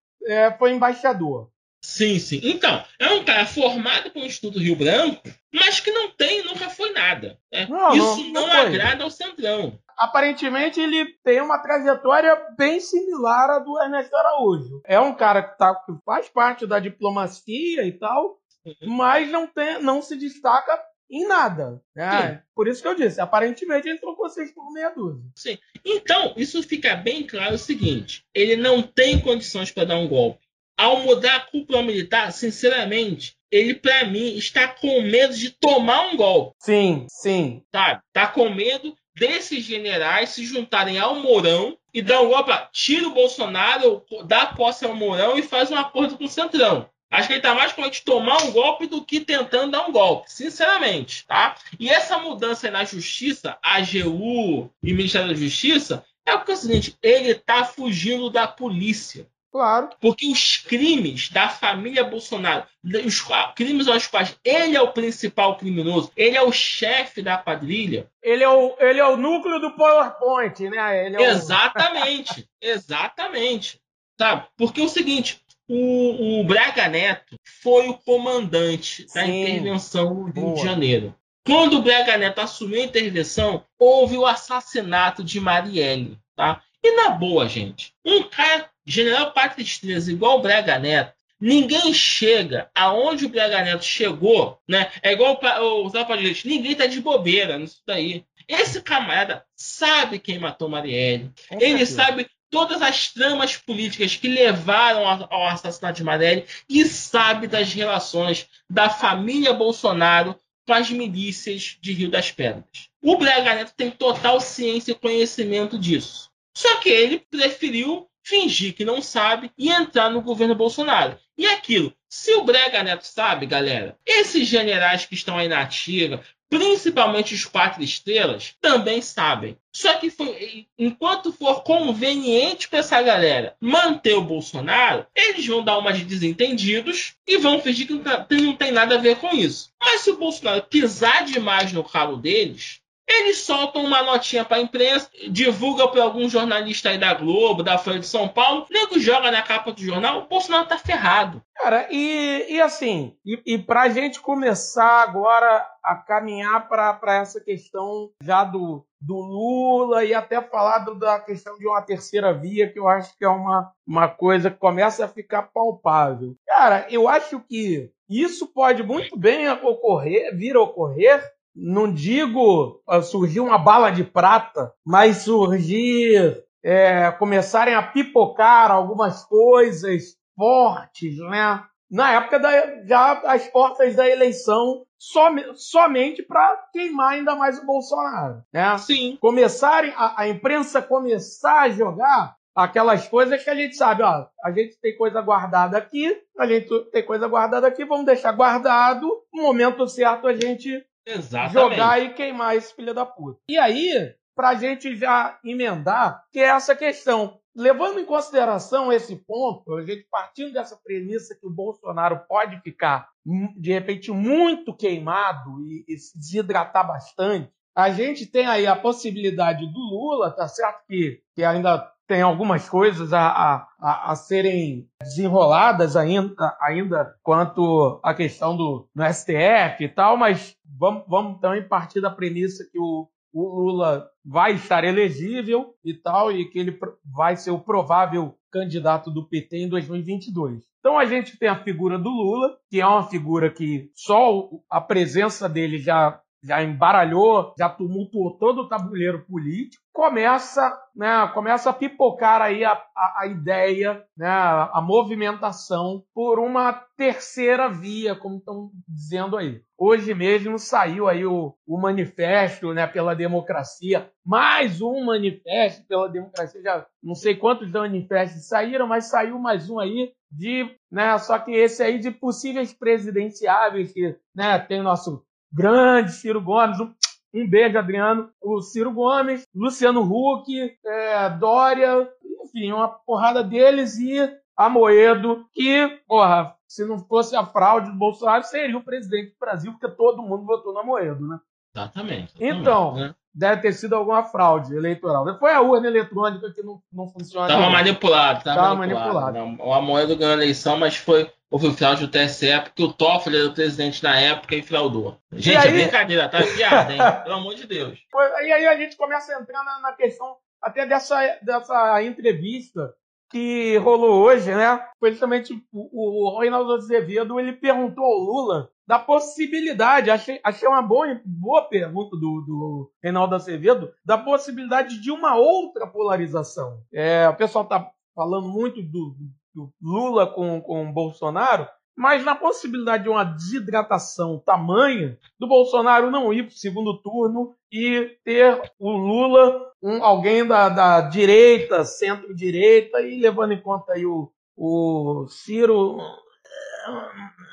foi embaixador. Sim, sim. Então, é um cara formado pelo Instituto Rio Branco, mas que não tem, nunca foi nada. Né? Não, Isso não, não, não agrada ao Centrão aparentemente ele tem uma trajetória bem similar à do Ernesto Araújo. É um cara que, tá, que faz parte da diplomacia e tal, uhum. mas não, tem, não se destaca em nada. É, por isso que eu disse, aparentemente ele trocou seis por meia dúzia. Sim. Então, isso fica bem claro o seguinte: ele não tem condições para dar um golpe. Ao mudar a cúpula militar, sinceramente, ele, para mim, está com medo de tomar um golpe. Sim, sim. Sabe? Tá com medo desses generais se juntarem ao Mourão e dar um golpe, tira o Bolsonaro, dá posse ao Mourão e faz um acordo com o Centrão. Acho que ele está mais com a gente tomar um golpe do que tentando dar um golpe, sinceramente, tá? E essa mudança na justiça, AGU e Ministério da Justiça, é porque é o seguinte, ele está fugindo da polícia. Claro. Porque os crimes da família Bolsonaro, os crimes aos quais ele é o principal criminoso, ele é o chefe da quadrilha. Ele é o, ele é o núcleo do PowerPoint, né? É exatamente, o... exatamente. Sabe? Porque é o seguinte, o, o, Braga Neto foi o comandante da Sim. intervenção no Rio Boa. de Janeiro. Quando o Braga Neto assumiu a intervenção, houve o assassinato de Marielle. Tá? E na boa, gente, um cara General Pátria Estrela, igual o Braga Neto, ninguém chega aonde o Braga Neto chegou, né? É igual o Zapa de ninguém tá de bobeira nisso daí. Esse camarada sabe quem matou Marielle. Ele certeza. sabe todas as tramas políticas que levaram ao assassinato de Marielle e sabe das relações da família Bolsonaro com as milícias de Rio das Pedras. O Braga Neto tem total ciência e conhecimento disso. Só que ele preferiu fingir que não sabe e entrar no governo Bolsonaro. E aquilo, se o Brega Neto sabe, galera, esses generais que estão aí na ativa, principalmente os quatro estrelas, também sabem. Só que foi, enquanto for conveniente para essa galera manter o Bolsonaro, eles vão dar uma de desentendidos e vão fingir que não tem nada a ver com isso. Mas se o Bolsonaro pisar demais no calo deles, eles soltam uma notinha para a imprensa, divulga para algum jornalista aí da Globo, da Folha de São Paulo, nego joga na capa do jornal, o Bolsonaro tá ferrado. Cara, e, e assim, e, e para a gente começar agora a caminhar para essa questão já do, do Lula e até falar do, da questão de uma terceira via, que eu acho que é uma, uma coisa que começa a ficar palpável. Cara, eu acho que isso pode muito bem ocorrer, vir a ocorrer, não digo surgir uma bala de prata, mas surgir, é, começarem a pipocar algumas coisas fortes, né? Na época da, já as portas da eleição som, somente para queimar ainda mais o Bolsonaro, né? Sim. Começarem a, a imprensa começar a jogar aquelas coisas que a gente sabe, ó, a gente tem coisa guardada aqui, a gente tem coisa guardada aqui, vamos deixar guardado, no momento certo a gente Exatamente. jogar e queimar esse filho da puta. E aí, pra gente já emendar, que é essa questão. Levando em consideração esse ponto, a gente partindo dessa premissa que o Bolsonaro pode ficar, de repente, muito queimado e, e se desidratar bastante, a gente tem aí a possibilidade do Lula, tá certo que, que ainda tem algumas coisas a, a, a, serem desenroladas ainda, ainda quanto à questão do, do STF e tal, mas vamos, vamos também partir da premissa que o, o Lula vai estar elegível e tal, e que ele vai ser o provável candidato do PT em 2022. Então a gente tem a figura do Lula, que é uma figura que só a presença dele já já embaralhou, já tumultuou todo o tabuleiro político, começa, né, começa a pipocar aí a, a, a, ideia, né, a movimentação por uma terceira via, como estão dizendo aí. Hoje mesmo saiu aí o, o manifesto né, pela democracia, mais um manifesto pela democracia, já não sei quantos manifestos saíram, mas saiu mais um aí de, né, só que esse aí de possíveis presidenciáveis, que né, tem nosso grande Ciro Gomes. Um, um beijo, Adriano. O Ciro Gomes, Luciano Huck, é, Dória, enfim, uma porrada deles e a Moedo, que, porra, se não fosse a fraude do Bolsonaro, seria o presidente do Brasil, porque todo mundo votou na Moedo, né? Exatamente. exatamente então, né? deve ter sido alguma fraude eleitoral. Foi a urna eletrônica que não, não funciona. Estava manipulado, estava manipulado. manipulado. A Moedo ganhou a eleição, mas foi houve o fraude do TSE, porque o Toffoli era o presidente na época e fraudou. Gente, e é aí... é brincadeira, tá? É piada, hein? Pelo amor de Deus. E aí a gente começa a entrar na, na questão até dessa, dessa entrevista que rolou hoje, né? Foi justamente o, o Reinaldo Azevedo, ele perguntou ao Lula da possibilidade, achei, achei uma boa, boa pergunta do, do Reinaldo Azevedo, da possibilidade de uma outra polarização. É, o pessoal tá falando muito do, do Lula com, com Bolsonaro, mas na possibilidade de uma desidratação tamanha do Bolsonaro não ir para o segundo turno e ter o Lula, um, alguém da, da direita, centro-direita, e levando em conta aí o, o Ciro,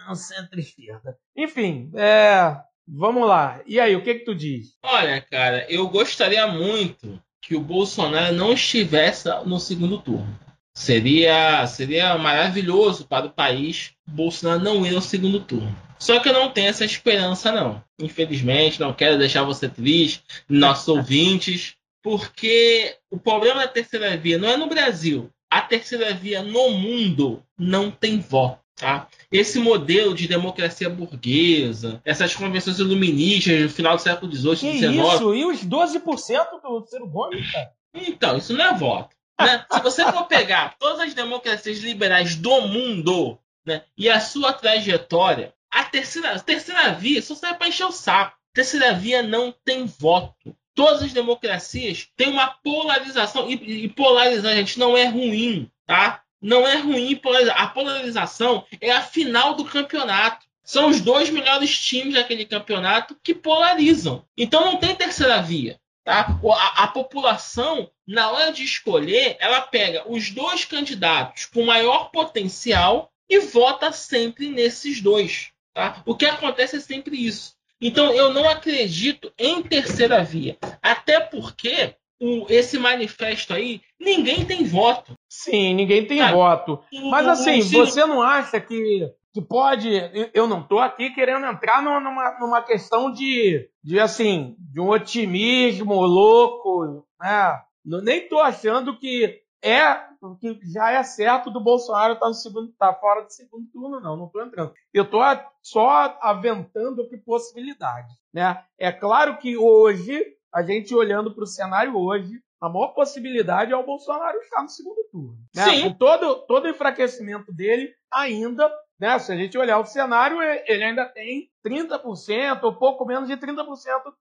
um centro-esquerda. Enfim, é, vamos lá. E aí, o que que tu diz? Olha, cara, eu gostaria muito que o Bolsonaro não estivesse no segundo turno. Seria, seria maravilhoso para o país Bolsonaro não ir ao segundo turno. Só que eu não tenho essa esperança, não. Infelizmente, não quero deixar você triste, nossos ouvintes, porque o problema da terceira via não é no Brasil. A terceira via no mundo não tem voto. Tá? Esse modelo de democracia burguesa, essas convenções iluministas no final do século XVIII, XIX. Isso, e os 12% do Ciro Gomes, cara? Então, isso não é voto. Né? Se você for pegar todas as democracias liberais do mundo né, e a sua trajetória, a terceira, a terceira via só serve para encher o saco. A terceira via não tem voto. Todas as democracias têm uma polarização. E, e polarizar, gente, não é ruim, tá? Não é ruim polarizar. A polarização é a final do campeonato. São os dois melhores times daquele campeonato que polarizam. Então não tem terceira via. Tá? A, a, população, na hora de escolher, ela pega os dois candidatos com maior potencial e vota sempre nesses dois. Tá? O que acontece é sempre isso. Então, eu não acredito em terceira via. Até porque o, esse manifesto aí, ninguém tem voto. Sim, ninguém tem voto. Mas assim, você não acha que que pode. Eu não estou aqui querendo entrar numa, numa questão de, de assim, de um otimismo louco, né? Nem estou achando que é que já é certo do Bolsonaro estar tá no segundo, tá fora do segundo turno, não. Não estou entrando. Eu estou só aventando que possibilidade, né? É claro que hoje a gente olhando para o cenário hoje, a maior possibilidade é o Bolsonaro estar no segundo turno. Né? Sim. Com todo, todo o enfraquecimento dele, ainda né? Se a gente olhar o cenário, ele ainda tem 30% ou pouco menos de 30%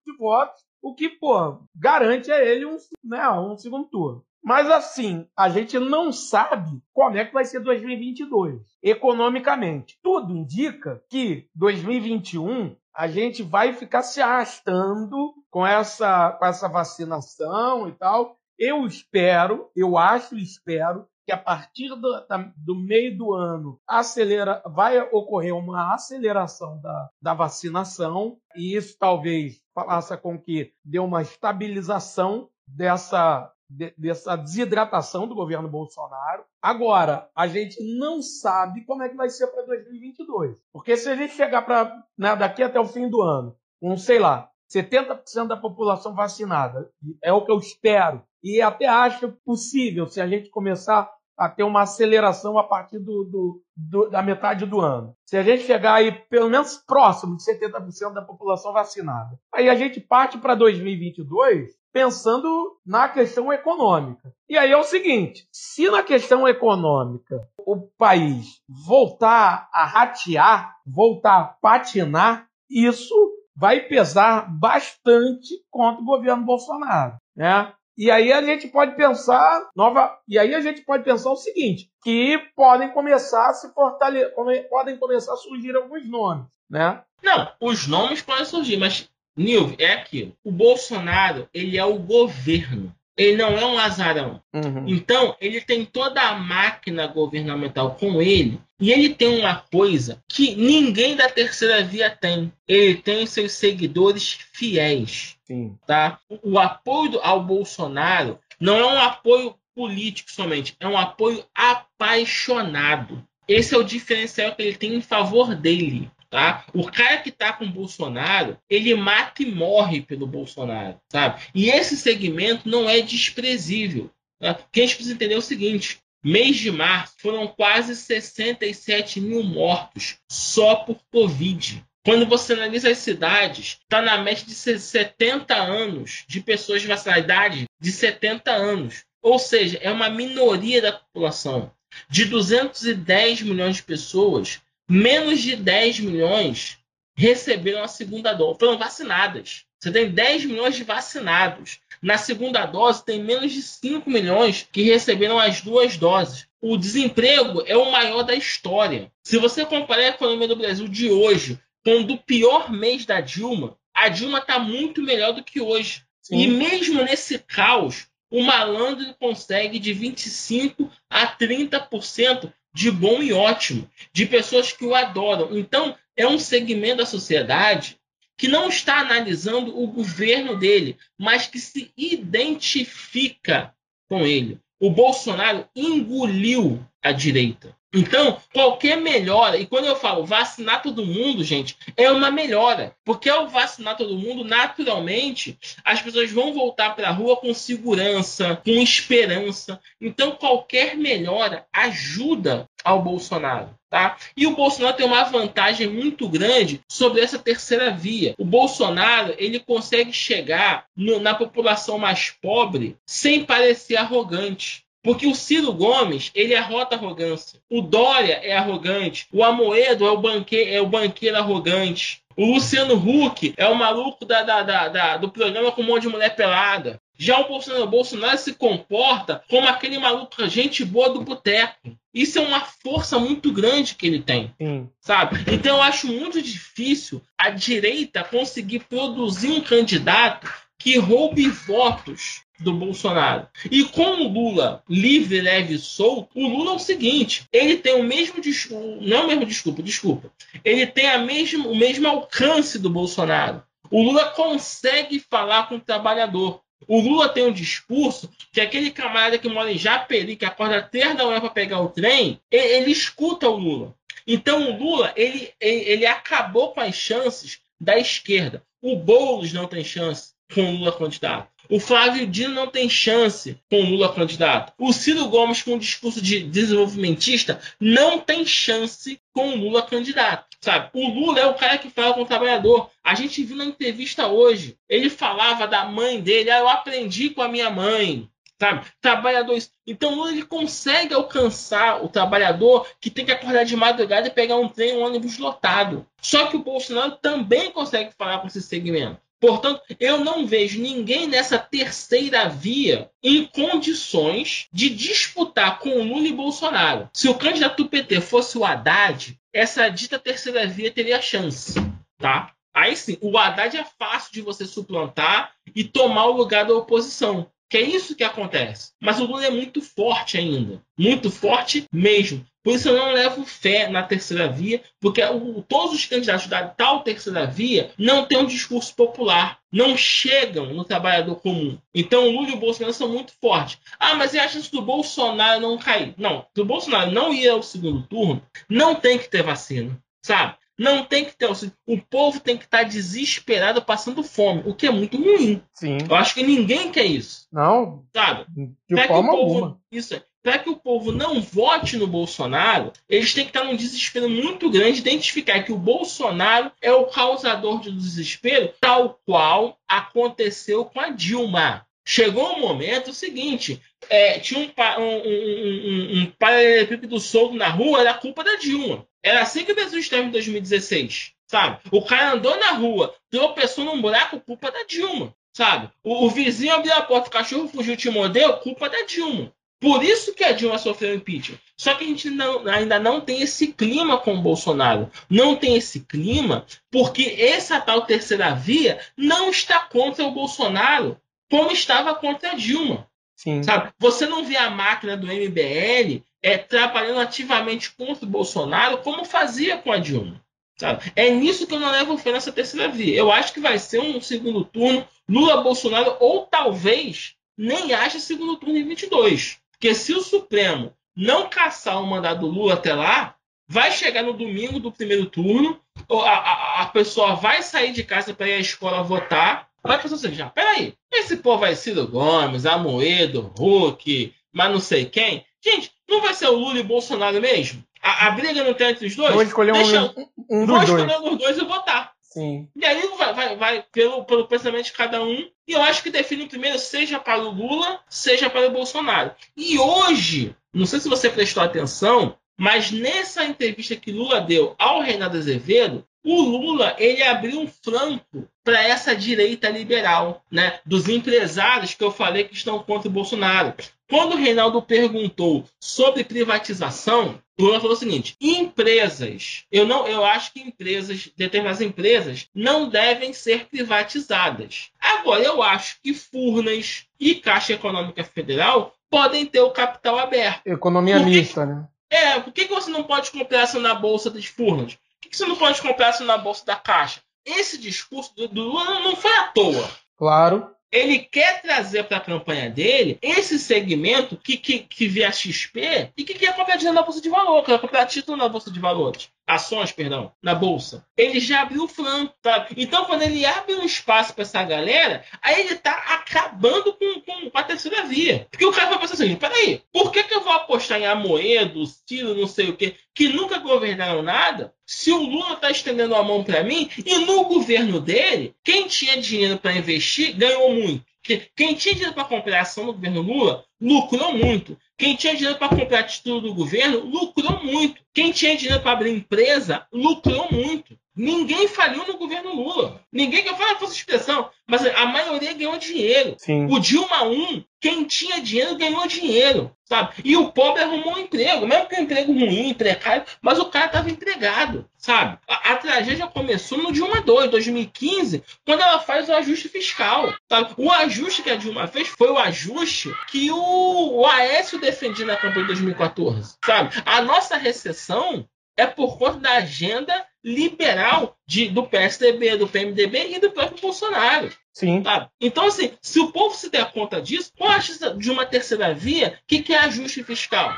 de votos, o que, pô, garante a ele um, né, um segundo turno. Mas assim, a gente não sabe como é que vai ser 2022 economicamente. Tudo indica que 2021 a gente vai ficar se arrastando com essa, com essa vacinação e tal. eu espero, eu acho e espero que a partir do, do, meio do ano acelera, vai ocorrer uma aceleração da, da vacinação e isso talvez faça com que dê uma estabilização dessa, de, dessa desidratação do governo Bolsonaro. Agora, a gente não sabe como é que vai ser para 2022. Porque se a gente chegar para né, daqui até o fim do ano, com, sei lá, 70% da população vacinada, é o que eu espero, e até acho possível se a gente começar a ter uma aceleração a partir do, do, do, da metade do ano. Se a gente chegar aí pelo menos próximo de 70% da população vacinada, aí a gente parte para 2022 pensando na questão econômica. E aí é o seguinte: se na questão econômica o país voltar a ratear, voltar a patinar, isso vai pesar bastante contra o governo Bolsonaro, né? E aí a gente pode pensar nova, e aí a gente pode pensar o seguinte, que podem começar a se fortalecer, podem começar a surgir alguns nomes, né? Não, os nomes podem surgir, mas Nilve, é aquilo. O Bolsonaro, ele é o governo. Ele não é um azarão. Uhum. Então, ele tem toda a máquina governamental com ele. E ele tem uma coisa que ninguém da terceira via tem. Ele tem seus seguidores fiéis. Sim. Tá? O apoio ao Bolsonaro não é um apoio político somente, é um apoio apaixonado. Esse é o diferencial que ele tem em favor dele. Tá? O cara que tá com o Bolsonaro, ele mata e morre pelo Bolsonaro, sabe? E esse segmento não é desprezível. Tá? Porque a gente precisa entender o seguinte: mês de março foram quase 67 mil mortos só por Covid. Quando você analisa as cidades, está na média de 70 anos de pessoas de idade de 70 anos. Ou seja, é uma minoria da população. De 210 milhões de pessoas, menos de 10 milhões receberam a segunda dose, foram vacinadas. Você tem 10 milhões de vacinados. Na segunda dose, tem menos de 5 milhões que receberam as duas doses. O desemprego é o maior da história. Se você comparar a economia do Brasil de hoje com o pior mês da Dilma, a Dilma está muito melhor do que hoje. Sim. E mesmo nesse caos, o malandro consegue de 25% a 30% de bom e ótimo, de pessoas que o adoram. Então, é um segmento da sociedade que não está analisando o governo dele, mas que se identifica com ele. O Bolsonaro engoliu a direita. Então, qualquer melhora, e quando eu falo vacinar todo mundo, gente, é uma melhora. Porque ao vacinar todo mundo, naturalmente, as pessoas vão voltar para a rua com segurança, com esperança. Então, qualquer melhora ajuda ao Bolsonaro. Tá? E o Bolsonaro tem uma vantagem muito grande sobre essa terceira via. O Bolsonaro ele consegue chegar no, na população mais pobre sem parecer arrogante. Porque o Ciro Gomes, ele arrota arrogância. O Dória é arrogante. O Amoedo é o, banque, é o banqueiro arrogante. O Luciano Huck é o maluco da, da, da, da, do programa com um monte de mulher pelada. Já o Bolsonaro, o Bolsonaro se comporta como aquele maluco, gente boa do boteco. Isso é uma força muito grande que ele tem, Sim. sabe? Então eu acho muito difícil a direita conseguir produzir um candidato que roube votos do Bolsonaro. E com o Lula livre, leve e solto, o Lula é o seguinte: ele tem o mesmo discurso, não é o mesmo desculpa, desculpa. Ele tem a mesmo, o mesmo alcance do Bolsonaro. O Lula consegue falar com o trabalhador. O Lula tem um discurso que aquele camarada que mora em Japeri, que acorda três da manhã para pegar o trem, ele, ele, escuta o Lula. Então o Lula ele, ele, ele acabou com as chances da esquerda. O Boulos não tem chance com Lula candidato. O Flávio Dino não tem chance com Lula candidato. O Ciro Gomes, com um discurso de desenvolvimentista, não tem chance com Lula candidato. Sabe? O Lula é o cara que fala com o trabalhador. A gente viu na entrevista hoje. Ele falava da mãe dele. Ah, eu aprendi com a minha mãe. Sabe? Trabalhadores. Então Lula ele consegue alcançar o trabalhador que tem que acordar de madrugada e pegar um trem, um ônibus lotado. Só que o Bolsonaro também consegue falar com esse segmento. Portanto, eu não vejo ninguém nessa terceira via em condições de disputar com o Lula e Bolsonaro. Se o candidato do PT fosse o Haddad, essa dita terceira via teria chance, tá? Aí sim, o Haddad é fácil de você suplantar e tomar o lugar da oposição. Que é isso que acontece. Mas o Lula é muito forte ainda. Muito forte mesmo. Por isso eu não levo fé na terceira via, porque o, todos os candidatos da tal terceira via não têm um discurso popular, não chegam no trabalhador comum. Então o Lula e o Bolsonaro são muito fortes. Ah, mas e a chance do Bolsonaro não cair? Não, do Bolsonaro não ir ao segundo turno, não tem que ter vacina, sabe? Não tem que ter auxílio. O povo tem que estar desesperado passando fome, o que é muito ruim. Sim. Eu acho que ninguém quer isso. Não. Sabe? De forma povo, alguma. Isso é. Para que o povo não vote no Bolsonaro, eles têm que estar num desespero muito grande de identificar que o Bolsonaro é o causador do desespero, tal qual aconteceu com a Dilma. Chegou um momento seguinte, é, tinha um, um, um, um, um paralelepípedo solto na rua, era culpa da Dilma. Era assim que o Brasil esteve em 2016, sabe? O cara andou na rua, tropeçou num buraco, culpa da Dilma, sabe? O, o vizinho abriu a porta, o cachorro fugiu, te mordeu, culpa da Dilma. Por isso que a Dilma sofreu impeachment. Só que a gente não, ainda não tem esse clima com o Bolsonaro. Não tem esse clima porque essa tal terceira via não está contra o Bolsonaro como estava contra a Dilma. Sim. Sabe? Você não vê a máquina do MBL é, trabalhando ativamente contra o Bolsonaro como fazia com a Dilma. Sabe? É nisso que eu não levo fé nessa terceira via. Eu acho que vai ser um segundo turno Lula-Bolsonaro ou talvez nem haja segundo turno em 22. Porque se o Supremo não caçar o mandato do Lula até lá, vai chegar no domingo do primeiro turno, a, a, a pessoa vai sair de casa para ir à escola votar, vai pensar assim, já, peraí, esse povo vai Ciro Gomes, Amoedo, Huck, mas não sei quem. Gente, não vai ser o Lula e o Bolsonaro mesmo? A, a briga não tem entre os dois? Vou escolher Deixa, um, um, vou dos escolher dois. um dos dois e votar. Sim. E aí vai, vai, vai pelo, pelo pensamento de cada um. E eu acho que define primeiro, seja para o Lula, seja para o Bolsonaro. E hoje, não sei se você prestou atenção, mas nessa entrevista que Lula deu ao Reinaldo Azevedo, o Lula ele abriu um flanco para essa direita liberal, né? Dos empresários que eu falei que estão contra o Bolsonaro. Quando o Reinaldo perguntou sobre privatização, o Lula falou o seguinte: empresas, eu não, eu acho que empresas, determinadas empresas, não devem ser privatizadas. Agora, eu acho que Furnas e Caixa Econômica Federal podem ter o capital aberto. Economia que- mista, né? É, por que, que você não pode comprar ação na bolsa das Furnas? Por que, você não pode comprar ação na bolsa da Caixa? Esse discurso do, do Lula não foi à toa. Claro. Ele quer trazer para a campanha dele esse segmento que, que, que vê a XP e que quer comprar dinheiro na Bolsa de Valor, quer comprar título na Bolsa de Valores. Ações, perdão, na Bolsa. Ele já abriu o flanco. Tá? Então, quando ele abre um espaço para essa galera, aí ele está acabando com, com, a terceira via. Porque o cara vai pensar assim: peraí, por que, que eu vou apostar em Amoedo, Ciro, não sei o quê, que nunca governaram nada, se o Lula está estendendo a mão para mim e no governo dele, quem tinha dinheiro para investir ganhou muito. Que- Quem tinha dinheiro para comprar ação no governo Lula lucrou muito. Quem tinha dinheiro para comprar título do governo lucrou muito. Quem tinha dinheiro para abrir empresa lucrou muito. Ninguém faliu no governo Lula. Ninguém que eu falo fosse expressão, mas a maioria ganhou dinheiro. Sim. O Dilma 1, quem tinha dinheiro ganhou dinheiro, sabe? E o pobre arrumou um emprego, mesmo que um emprego ruim, precário, mas o cara estava empregado, sabe? A, a tragédia começou no Dilma 2, 2015, quando ela faz o ajuste fiscal, sabe? O ajuste que a Dilma fez foi o ajuste que o, o Aécio defendia na campanha de 2014, sabe? A nossa recessão é por conta da agenda liberal de, do PSDB, do PMDB e do próprio Bolsonaro. Sim. Sabe? Então, assim, se o povo se der conta disso, qual acha de uma terceira via que, que é ajuste fiscal?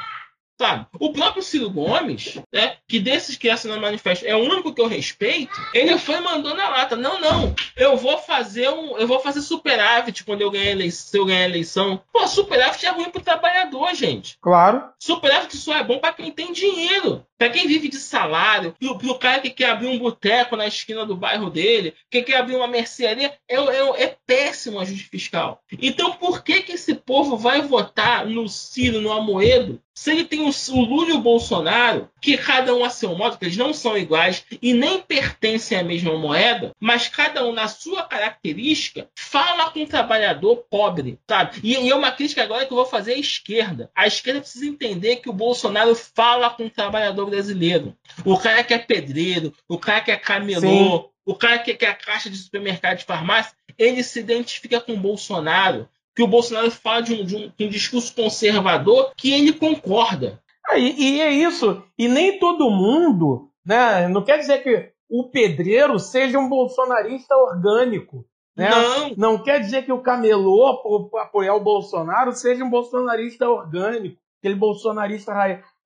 Sabe? O próprio Ciro Gomes, né, que desses que assinam o manifesto é o único que eu respeito, ele foi mandou na lata. Não, não, eu vou fazer um. Eu vou fazer superávit quando eu ganhar a eleição. Se eu ganhar a eleição. Pô, superávit é ruim pro trabalhador, gente. Claro. Superávit só é bom para quem tem dinheiro. Para quem vive de salário, pro, pro cara que quer abrir um boteco na esquina do bairro dele, que quer abrir uma mercearia, é, é, é péssimo o ajuste fiscal. Então por que, que esse povo vai votar no Ciro, no Amoedo, se ele tem o, o Lula e o Bolsonaro, que cada um a seu modo, que eles não são iguais e nem pertencem à mesma moeda, mas cada um na sua característica fala com o trabalhador pobre, sabe? E, e é uma crítica agora que eu vou fazer à esquerda. A esquerda precisa entender que o Bolsonaro fala com o trabalhador brasileiro. O cara que é pedreiro, o cara que é camelô, o cara que quer a caixa de supermercado de farmácia, ele se identifica com o Bolsonaro. Que o Bolsonaro fala de um, de um, de um discurso conservador que ele concorda. Ah, e, e, é isso. E nem todo mundo, né? Não quer dizer que o pedreiro seja um bolsonarista orgânico. Né? Não. Não quer dizer que o camelô, por apoiar o Bolsonaro, seja um bolsonarista orgânico, aquele bolsonarista.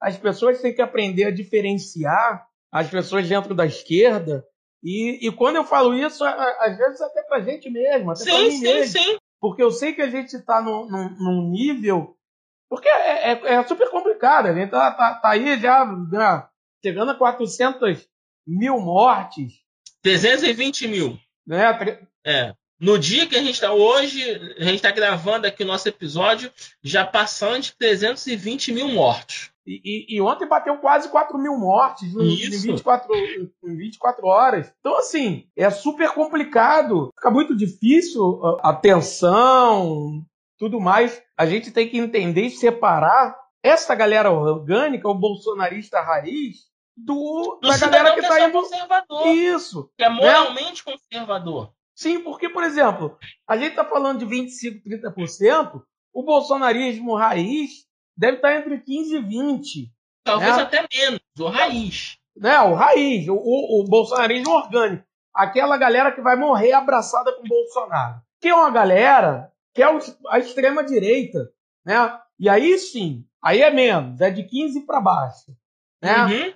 As pessoas têm que aprender a diferenciar as pessoas dentro da esquerda. E, e quando eu falo isso, às vezes até pra gente mesmo, até sim, pra mim sim, mesmo. Sim. Porque eu sei que a gente está num, num, num, nível. Porque é, é, é, super complicado. A gente tá, tá, tá aí já, né, chegando a 400 mil mortes. 320 mil. Né? É. No dia que a gente está hoje, a gente está gravando aqui o nosso episódio, já passando de 320 mil mortos. E, e, e, ontem bateu quase 4 mil mortes em, em, 24, em 24 horas. Então, assim, é super complicado. Fica muito difícil a atenção, tudo mais. A gente tem que entender e separar essa galera orgânica, o bolsonarista raiz, do, do da galera que está é conservador. Isso. Que é moralmente né? conservador. Sim, porque, por exemplo, a gente está falando de 25%, 30%, o bolsonarismo raiz deve estar entre 15 e 20. Talvez né? até menos, o raiz. Né? O raiz, o, o, o bolsonarismo orgânico. Aquela galera que vai morrer abraçada com o Bolsonaro. Que é uma galera que é a extrema-direita. Né? E aí sim, aí é menos, é de 15 para baixo. Né? Uhum.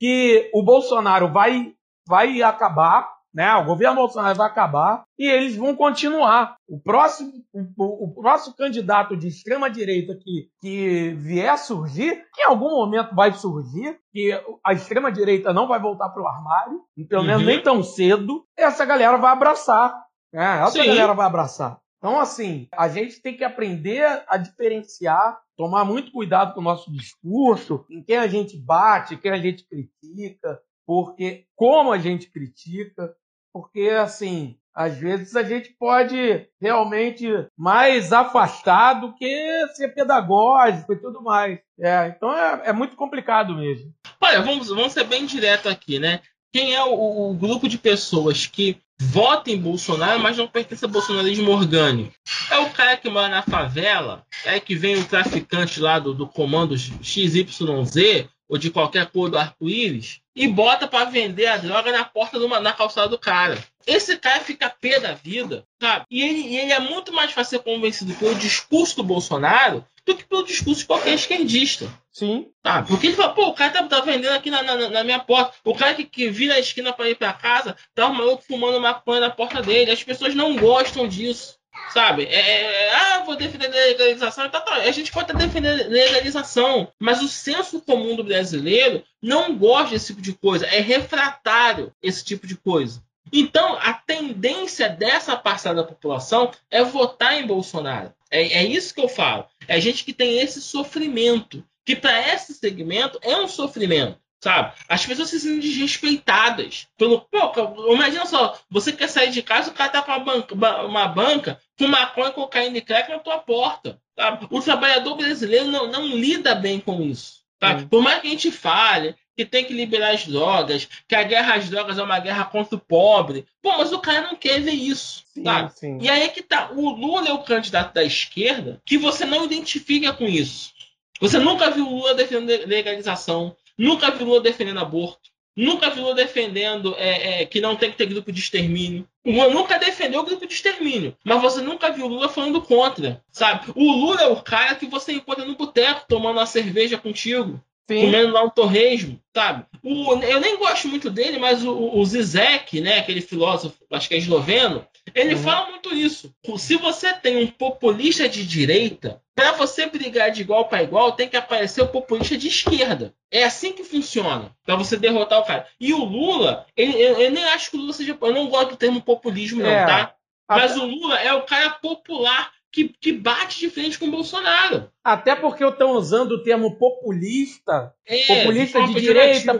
Que o Bolsonaro vai, vai acabar né? O governo Bolsonaro vai acabar e eles vão continuar. O próximo, o, o próximo candidato de extrema direita que, que vier surgir, que em algum momento vai surgir, que a extrema direita não vai voltar para o armário, pelo menos uhum. nem tão cedo, essa galera vai abraçar. Né? Essa Sim. galera vai abraçar. Então, assim, a gente tem que aprender a diferenciar, tomar muito cuidado com o nosso discurso, em quem a gente bate, quem a gente critica, porque como a gente critica, porque assim, às vezes a gente pode realmente mais afastar do que ser pedagógico e tudo mais. É, então é, é muito complicado mesmo. Olha, vamos, vamos ser bem direto aqui, né? Quem é o, o grupo de pessoas que votam em Bolsonaro, mas não pertence ao bolsonarismo orgânico? É o cara que mora na favela, é que vem o traficante lá do, do comando XYZ, ou de qualquer cor do arco-íris, e bota para vender a droga na porta de uma, na calçada do cara. Esse cara fica pé da vida, sabe? E ele, ele é muito mais fácil ser convencido pelo discurso do Bolsonaro do que pelo discurso de qualquer esquerdista. Sim. Tá? Porque ele fala, pô, o cara tá, tá vendendo aqui na, na, na, minha porta. O cara que, que vira a esquina para ir para casa, tá um maluco fumando maconha na porta dele. As pessoas não gostam disso. Sabe? É, é, é, ah, vou defender legalização. Tá, tá. A gente pode defender legalização, mas o senso comum do brasileiro não gosta desse tipo de coisa. É refratário esse tipo de coisa. Então, a tendência dessa parcela da população é votar em Bolsonaro. É, é isso que eu falo. É gente que tem esse sofrimento, que para esse segmento é um sofrimento sabe? As pessoas se sentem desrespeitadas. Pelo, pô, imagina só, você quer sair de casa, o cara tá com uma banca, uma banca com maconha, cocaína e crack na tua porta. Sabe? O trabalhador brasileiro não, não lida bem com isso. Sabe? Por mais que a gente fale que tem que liberar as drogas, que a guerra às drogas é uma guerra contra o pobre. Pô, mas o cara não quer ver isso. Sim, sim. E aí é que tá. O Lula é o candidato da esquerda que você não identifica com isso. Você nunca viu o Lula defendendo legalização. Nunca viu Lula defendendo aborto. Nunca viu Lula defendendo é, é, que não tem que ter grupo de extermínio. O Lula nunca defendeu o grupo de extermínio. Mas você nunca viu o Lula falando contra, sabe? O Lula é o cara que você encontra no boteco tomando uma cerveja contigo. Sim. Comendo lá um torresmo, sabe? O, eu nem gosto muito dele, mas o, o Zizek, né, aquele filósofo, acho que é esloveno, ele uhum. fala muito isso. Se você tem um populista de direita, para você brigar de igual para igual, tem que aparecer o populista de esquerda. É assim que funciona, para você derrotar o cara. E o Lula, ele, eu, eu, nem acho que o Lula seja. Eu não gosto do termo populismo, não, é. tá? Mas o Lula é o cara popular que, que, bate de frente com o Bolsonaro. Até porque estão usando o termo populista, é, populista de, de direita,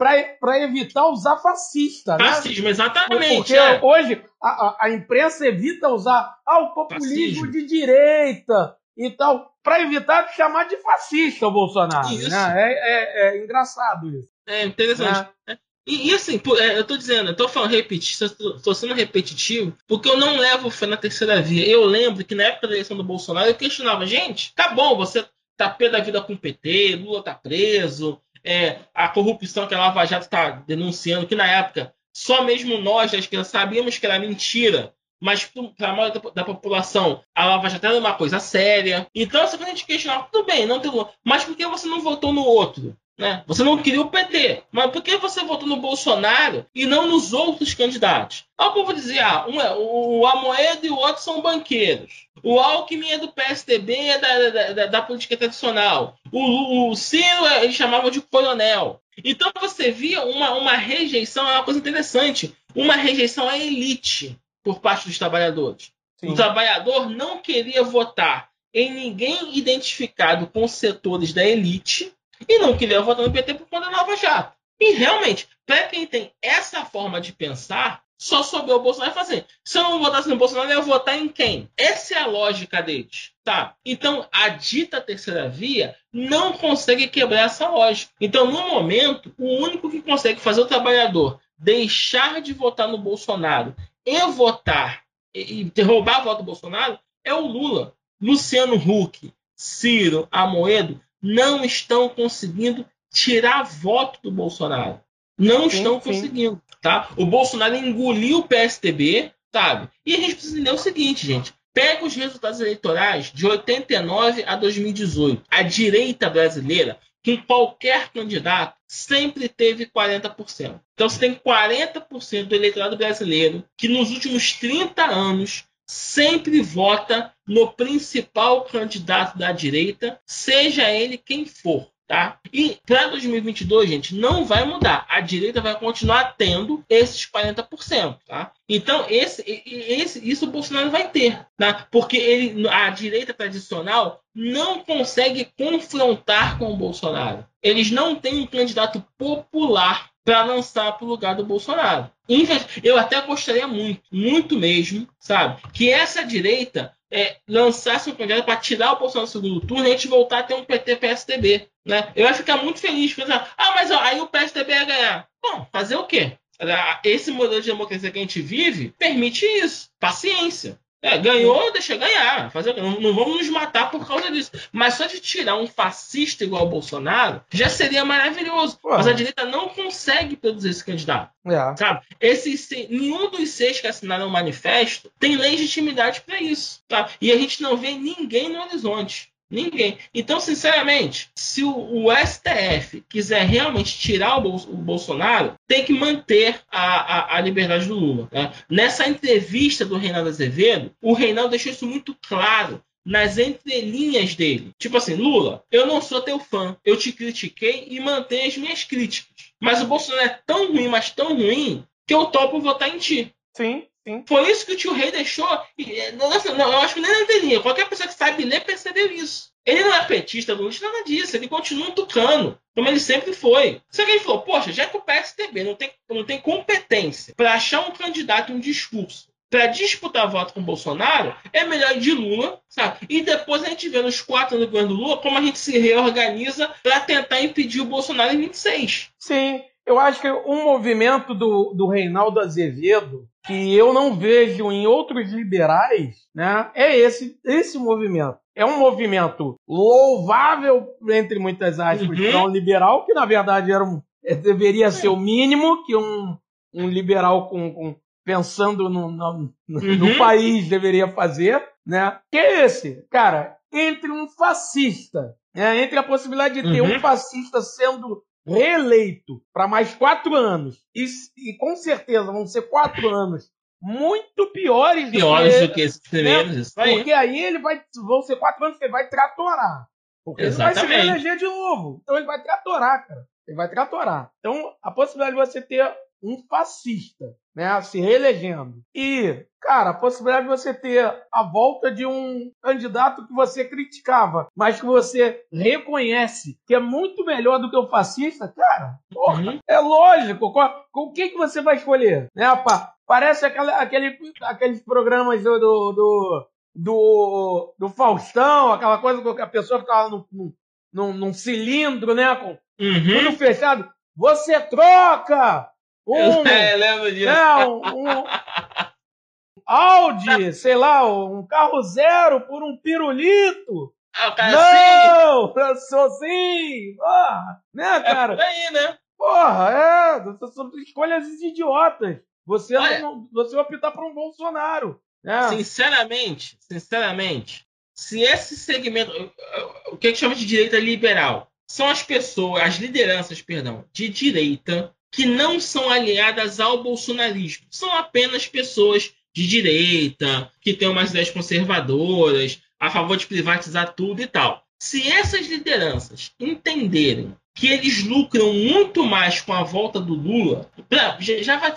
para evitar usar fascista. Né? Fascismo, né? exatamente. Porque é. hoje a, a, imprensa evita usar ah, o populismo Fascismo. de direita e tal, para evitar chamar de fascista o Bolsonaro. Isso. Né? É, é, é, engraçado isso. É interessante. Né? E, e assim, é, eu tô dizendo, eu tô falando repetitivo, tô sendo repetitivo, porque eu não levo fé na terceira via. Eu lembro que na época da eleição do Bolsonaro eu questionava, gente, tá bom, você tá pé da vida com o PT, Lula tá preso, é, a corrupção que a Lava Jato está denunciando, que na época só mesmo nós da esquerda sabíamos que era mentira, mas para a maioria da, da, população a Lava Jato era uma coisa séria. Então, se a gente questionar, tudo bem, não tem, mas por que você não votou no outro? Né? Você não queria o PT, mas por que você votou no Bolsonaro e não nos outros candidatos? O povo dizia, ah, um é, o Amoedo e o outro são banqueiros. O Alckmin é do PSDB, é da, da, da política tradicional. O, o Ciro, é, eles chamavam de coronel. Então você via uma, uma rejeição, é uma coisa interessante, uma rejeição à elite por parte dos trabalhadores. Sim. O trabalhador não queria votar em ninguém identificado com setores da elite e não queria votar no PT por conta da Nova Jato. E realmente, para quem tem essa forma de pensar, só sobrou o Bolsonaro fazer. Se eu não votasse no Bolsonaro, eu ia votar em quem? Essa é a lógica deles. Tá? Então, a dita terceira via não consegue quebrar essa lógica. Então, no momento, o único que consegue fazer o trabalhador deixar de votar no Bolsonaro e votar e, e roubar a voto do Bolsonaro é o Lula. Luciano Huck, Ciro, Amoedo não estão conseguindo tirar voto do Bolsonaro. Não sim, estão sim. conseguindo, tá? O Bolsonaro engoliu o PSDB, sabe? E a gente precisa entender o seguinte, gente. Pega os resultados eleitorais de 89 a 2018. A direita brasileira, com qualquer candidato, sempre teve 40%. Então você tem 40% do eleitorado brasileiro que nos últimos 30 anos sempre vota no principal candidato da direita, seja ele quem for. Tá? E para 2022, gente, não vai mudar. A direita vai continuar tendo esses 40%. Tá? Então, esse, esse, isso o Bolsonaro vai ter. Tá? Porque ele, a direita tradicional não consegue confrontar com o Bolsonaro. Eles não têm um candidato popular para lançar para o lugar do Bolsonaro. Eu até gostaria muito, muito mesmo, sabe, que essa direita é, lançasse um candidato para tirar o Bolsonaro do segundo turno e a gente voltar a ter um PT-PSDB. Né? Eu ia ficar muito feliz. Pensar, ah, mas ó, aí o PSDB ia ganhar. Bom, fazer o quê? Esse modelo de democracia que a gente vive permite isso. Paciência. É, ganhou, deixa ganhar. Fazer, não, não, vamos nos matar por causa disso. Mas só de tirar um fascista igual o Bolsonaro já seria maravilhoso. Ué. Mas a direita não consegue produzir esse candidato. É. Sabe? Esse, nenhum dos seis que assinaram o manifesto tem legitimidade para isso. Tá? E a gente não vê ninguém no horizonte. Ninguém. Então, sinceramente, se o, o STF quiser realmente tirar o, Bol o, Bolsonaro, tem que manter a, a, a liberdade do Lula. Né? Nessa entrevista do Reinaldo Azevedo, o Reinaldo deixou isso muito claro nas entrelinhas dele. Tipo assim, Lula, eu não sou teu fã, eu te critiquei e mantenho as minhas críticas. Mas o Bolsonaro é tão ruim, mas tão ruim, que eu topo votar em ti. Sim. Sim. Foi isso que o tio Rei deixou. Eh, não, não, eu acho que nem na anteninha. Qualquer pessoa que sabe ler percebeu isso. Ele não é petista, não nada disso. Ele continua um tucano, como ele sempre foi. Só que ele falou: Poxa, já que o PSDB não tem, não tem competência para achar um candidato e um discurso para disputar voto com o Bolsonaro, é melhor ir de Lula, sabe? E depois a gente vê nos quatro anos do governo Lula como a gente se reorganiza para tentar impedir o Bolsonaro em 26. Sim, eu acho que um movimento do, do Reinaldo Azevedo que eu não vejo em outros liberais, né, é esse, esse movimento. É um movimento louvável, entre muitas aspas, uhum. para um liberal, que na verdade era um, é, deveria ser o mínimo que um, um liberal com, com pensando no, no, no, uhum. no país deveria fazer, né? Que é esse, cara, entre um fascista, né, entre a possibilidade de ter uhum. um fascista sendo reeleito para mais quatro anos, e, e, com certeza vão ser quatro anos muito piores, piores do que, do que esses primeiros, né? isso aí. Porque aí ele vai, vão ser quatro anos que ele vai tratorar. Porque Exatamente. ele vai se reeleger de novo. Então ele vai tratorar, cara. Ele vai tratorar. Então a possibilidade de você ter um fascista, né, se reelegendo. E, cara, a possibilidade de você ter a volta de um candidato que você criticava, mas que você reconhece que é muito melhor do que o fascista, cara, porra, uhum. é lógico. Com o que, que você vai escolher? Né, pá? Parece aquele, aquele, aqueles programas do, do, do, do, Faustão, aquela coisa que a pessoa ficava num, num, num cilindro, né, com uhum. tudo fechado. Você troca Um, é, lembro disso. É, um, Audi, sei lá, um carro zero por um pirulito. Ah, o cara Não, assim... eu sou sim. Porra, né, cara? É por aí, né? Porra, é, escolhas idiotas. Você, não, você vai optar por um Bolsonaro. É. Sinceramente, sinceramente, se esse segmento, o que a gente chama de direita liberal, são as pessoas, as lideranças, perdão, de direita que não são aliadas ao bolsonarismo. São apenas pessoas de direita, que têm umas ideias conservadoras, a favor de privatizar tudo e tal. Se essas lideranças entenderem que eles lucram muito mais com a volta do Lula, já vai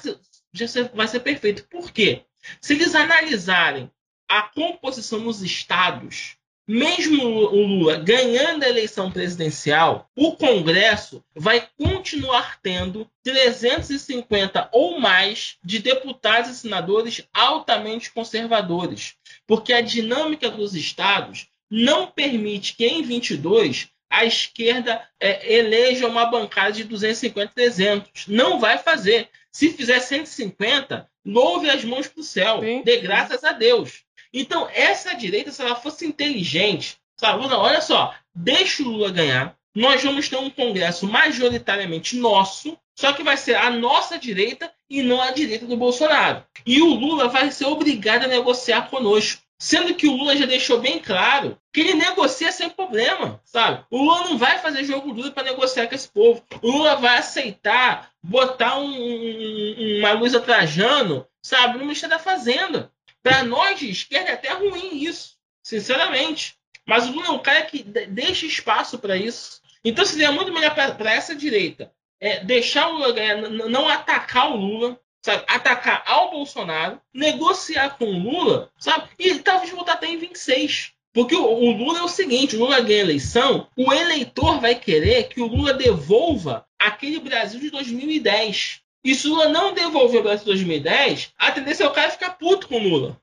já vai ser perfeito. Por quê? Se eles analisarem a composição nos estados, mesmo o Lula ganhando a eleição presidencial, o Congresso vai continuar tendo 350 ou mais de deputados e senadores altamente conservadores, porque a dinâmica dos estados não permite que em 22 a esquerda é, eleja uma bancada de 250, 300. Não vai fazer. Se fizer 150, louve as mãos para o céu. Sim. Dê graças a Deus. Então, essa direita, se ela fosse inteligente, sabe? olha só, deixa o Lula ganhar. Nós vamos ter um Congresso majoritariamente nosso, só que vai ser a nossa direita e não a direita do Bolsonaro. E o Lula vai ser obrigado a negociar conosco. Sendo que o Lula já deixou bem claro que ele negocia sem problema, sabe? O Lula não vai fazer jogo duro para negociar com esse povo. O Lula vai aceitar botar um, um, uma luz Trajano, sabe, no Ministério da Fazenda. Para nós de esquerda é até ruim isso, sinceramente. Mas o Lula é um cara que deixa espaço para isso. Então seria muito melhor para essa direita é, deixar o Lula ganhar, não atacar o Lula, sabe? Atacar ao Bolsonaro, negociar com o Lula, sabe? E talvez voltar até em 26. Porque o, o, Lula é o seguinte: o Lula ganha eleição, o eleitor vai querer que o Lula devolva aquele Brasil de 2010. E se o Lula não devolver o Brasil de 2010, a tendência é o cara ficar puto com o Lula.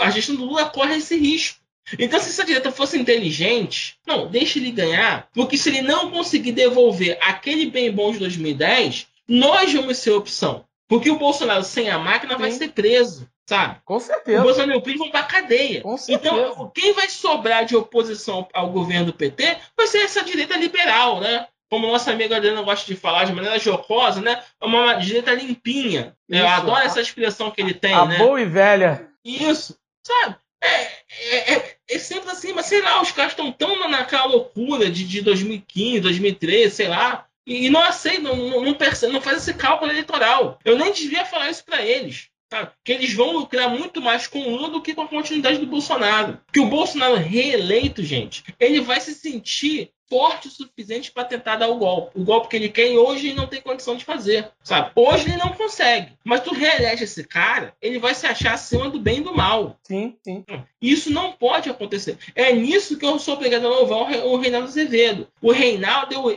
A, gestão do Lula corre esse risco. Então, se essa direita fosse inteligente, não, deixe ele ganhar, porque se ele não conseguir devolver aquele bem bom de 2010, nós vamos ser opção. Porque o Bolsonaro sem a máquina Sim. vai ser preso, sabe? Com certeza. O Bolsonaro e o PRI vão pra cadeia. Com certeza. Então, quem vai sobrar de oposição ao governo do PT vai ser essa direita liberal, né? Como nossa amiga Adriana gosta de falar de maneira jocosa, né? É uma direita limpinha. Isso. Eu adoro essa expressão que ele tem, a né? boa e velha. Isso, sabe? É, é, é, é, sempre assim, mas sei lá, os caras estão tão naquela loucura de, de 2015, 2013, sei lá. E, não aceita, não, não, percebe, não faz esse cálculo eleitoral. Eu nem devia falar isso para eles. Tá? Que eles vão lucrar muito mais com o Lula do que com a continuidade do Bolsonaro. Que o Bolsonaro reeleito, gente, ele vai se sentir forte o suficiente para tentar dar o golpe. O golpe que ele quer e hoje ele não tem condição de fazer, sabe? Hoje ele não consegue. Mas tu reelege esse cara, ele vai se achar acima do bem e do mal. Sim, sim. Isso não pode acontecer. É nisso que eu sou obrigado a louvar o Reinaldo Azevedo. O Reinaldo é o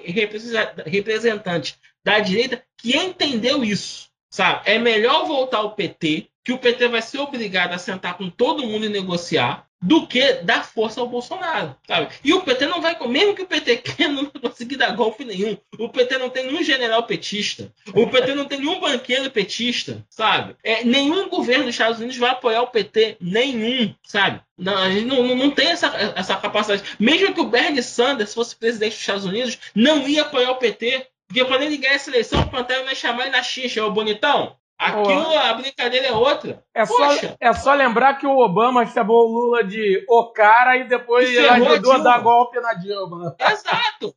representante da direita que entendeu isso, sabe? É melhor voltar ao PT, que o PT vai ser obrigado a sentar com todo mundo e negociar, do que dar força ao Bolsonaro, sabe? E o PT não vai, mesmo que o PT queira, não conseguir dar golpe nenhum. O PT não tem nenhum general petista. O PT não tem nenhum banqueiro petista, sabe? É, nenhum governo dos Estados Unidos vai apoiar o PT, nenhum, sabe? Não, a gente não, não tem essa, essa capacidade. Mesmo que o Bernie Sanders fosse presidente dos Estados Unidos, não ia apoiar o PT. Porque quando ele ganhar essa eleição, o Pantera vai chamar ele na xixa, ô bonitão. Aquilo, a brincadeira é outra. É só, é só lembrar que o Obama chamou o Lula de o cara e depois ele ajudou a, a dar golpe na Dilma. Exato.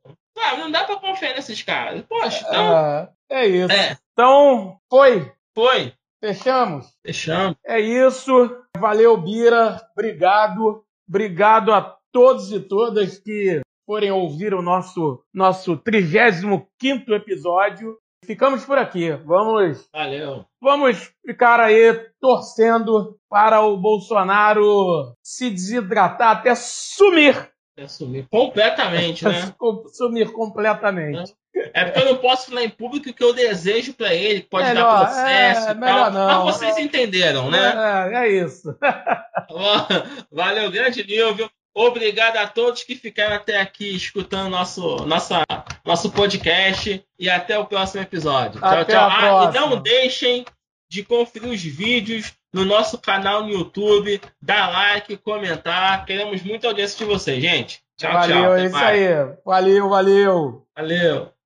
Não dá pra confiar nesses caras. Poxa, então. É, é isso. É. Então, foi. Foi. Fechamos? Fechamos. É isso. Valeu, Bira. Obrigado. Obrigado a todos e todas que forem ouvir o nosso nosso 35 episódio. Ficamos por aqui. Vamos. Valeu. Vamos ficar aí torcendo para o Bolsonaro se desidratar até sumir. Até sumir completamente, né? sumir completamente. É porque eu não posso falar em público o que eu desejo para ele, que pode melhor, dar processo é, e tal. Não. Mas vocês entenderam, né? É, é isso. Valeu, grande Nilvio. Obrigado a todos que ficaram até aqui escutando nosso, nossa nosso podcast e até o próximo episódio. Até tchau, tchau. Ah, e não deixem de conferir os vídeos no nosso canal no YouTube, dar like, comentar. Queremos muita audiência de vocês, gente. Tchau, valeu, tchau. Valeu, é isso mais. aí. Valeu, valeu. Valeu.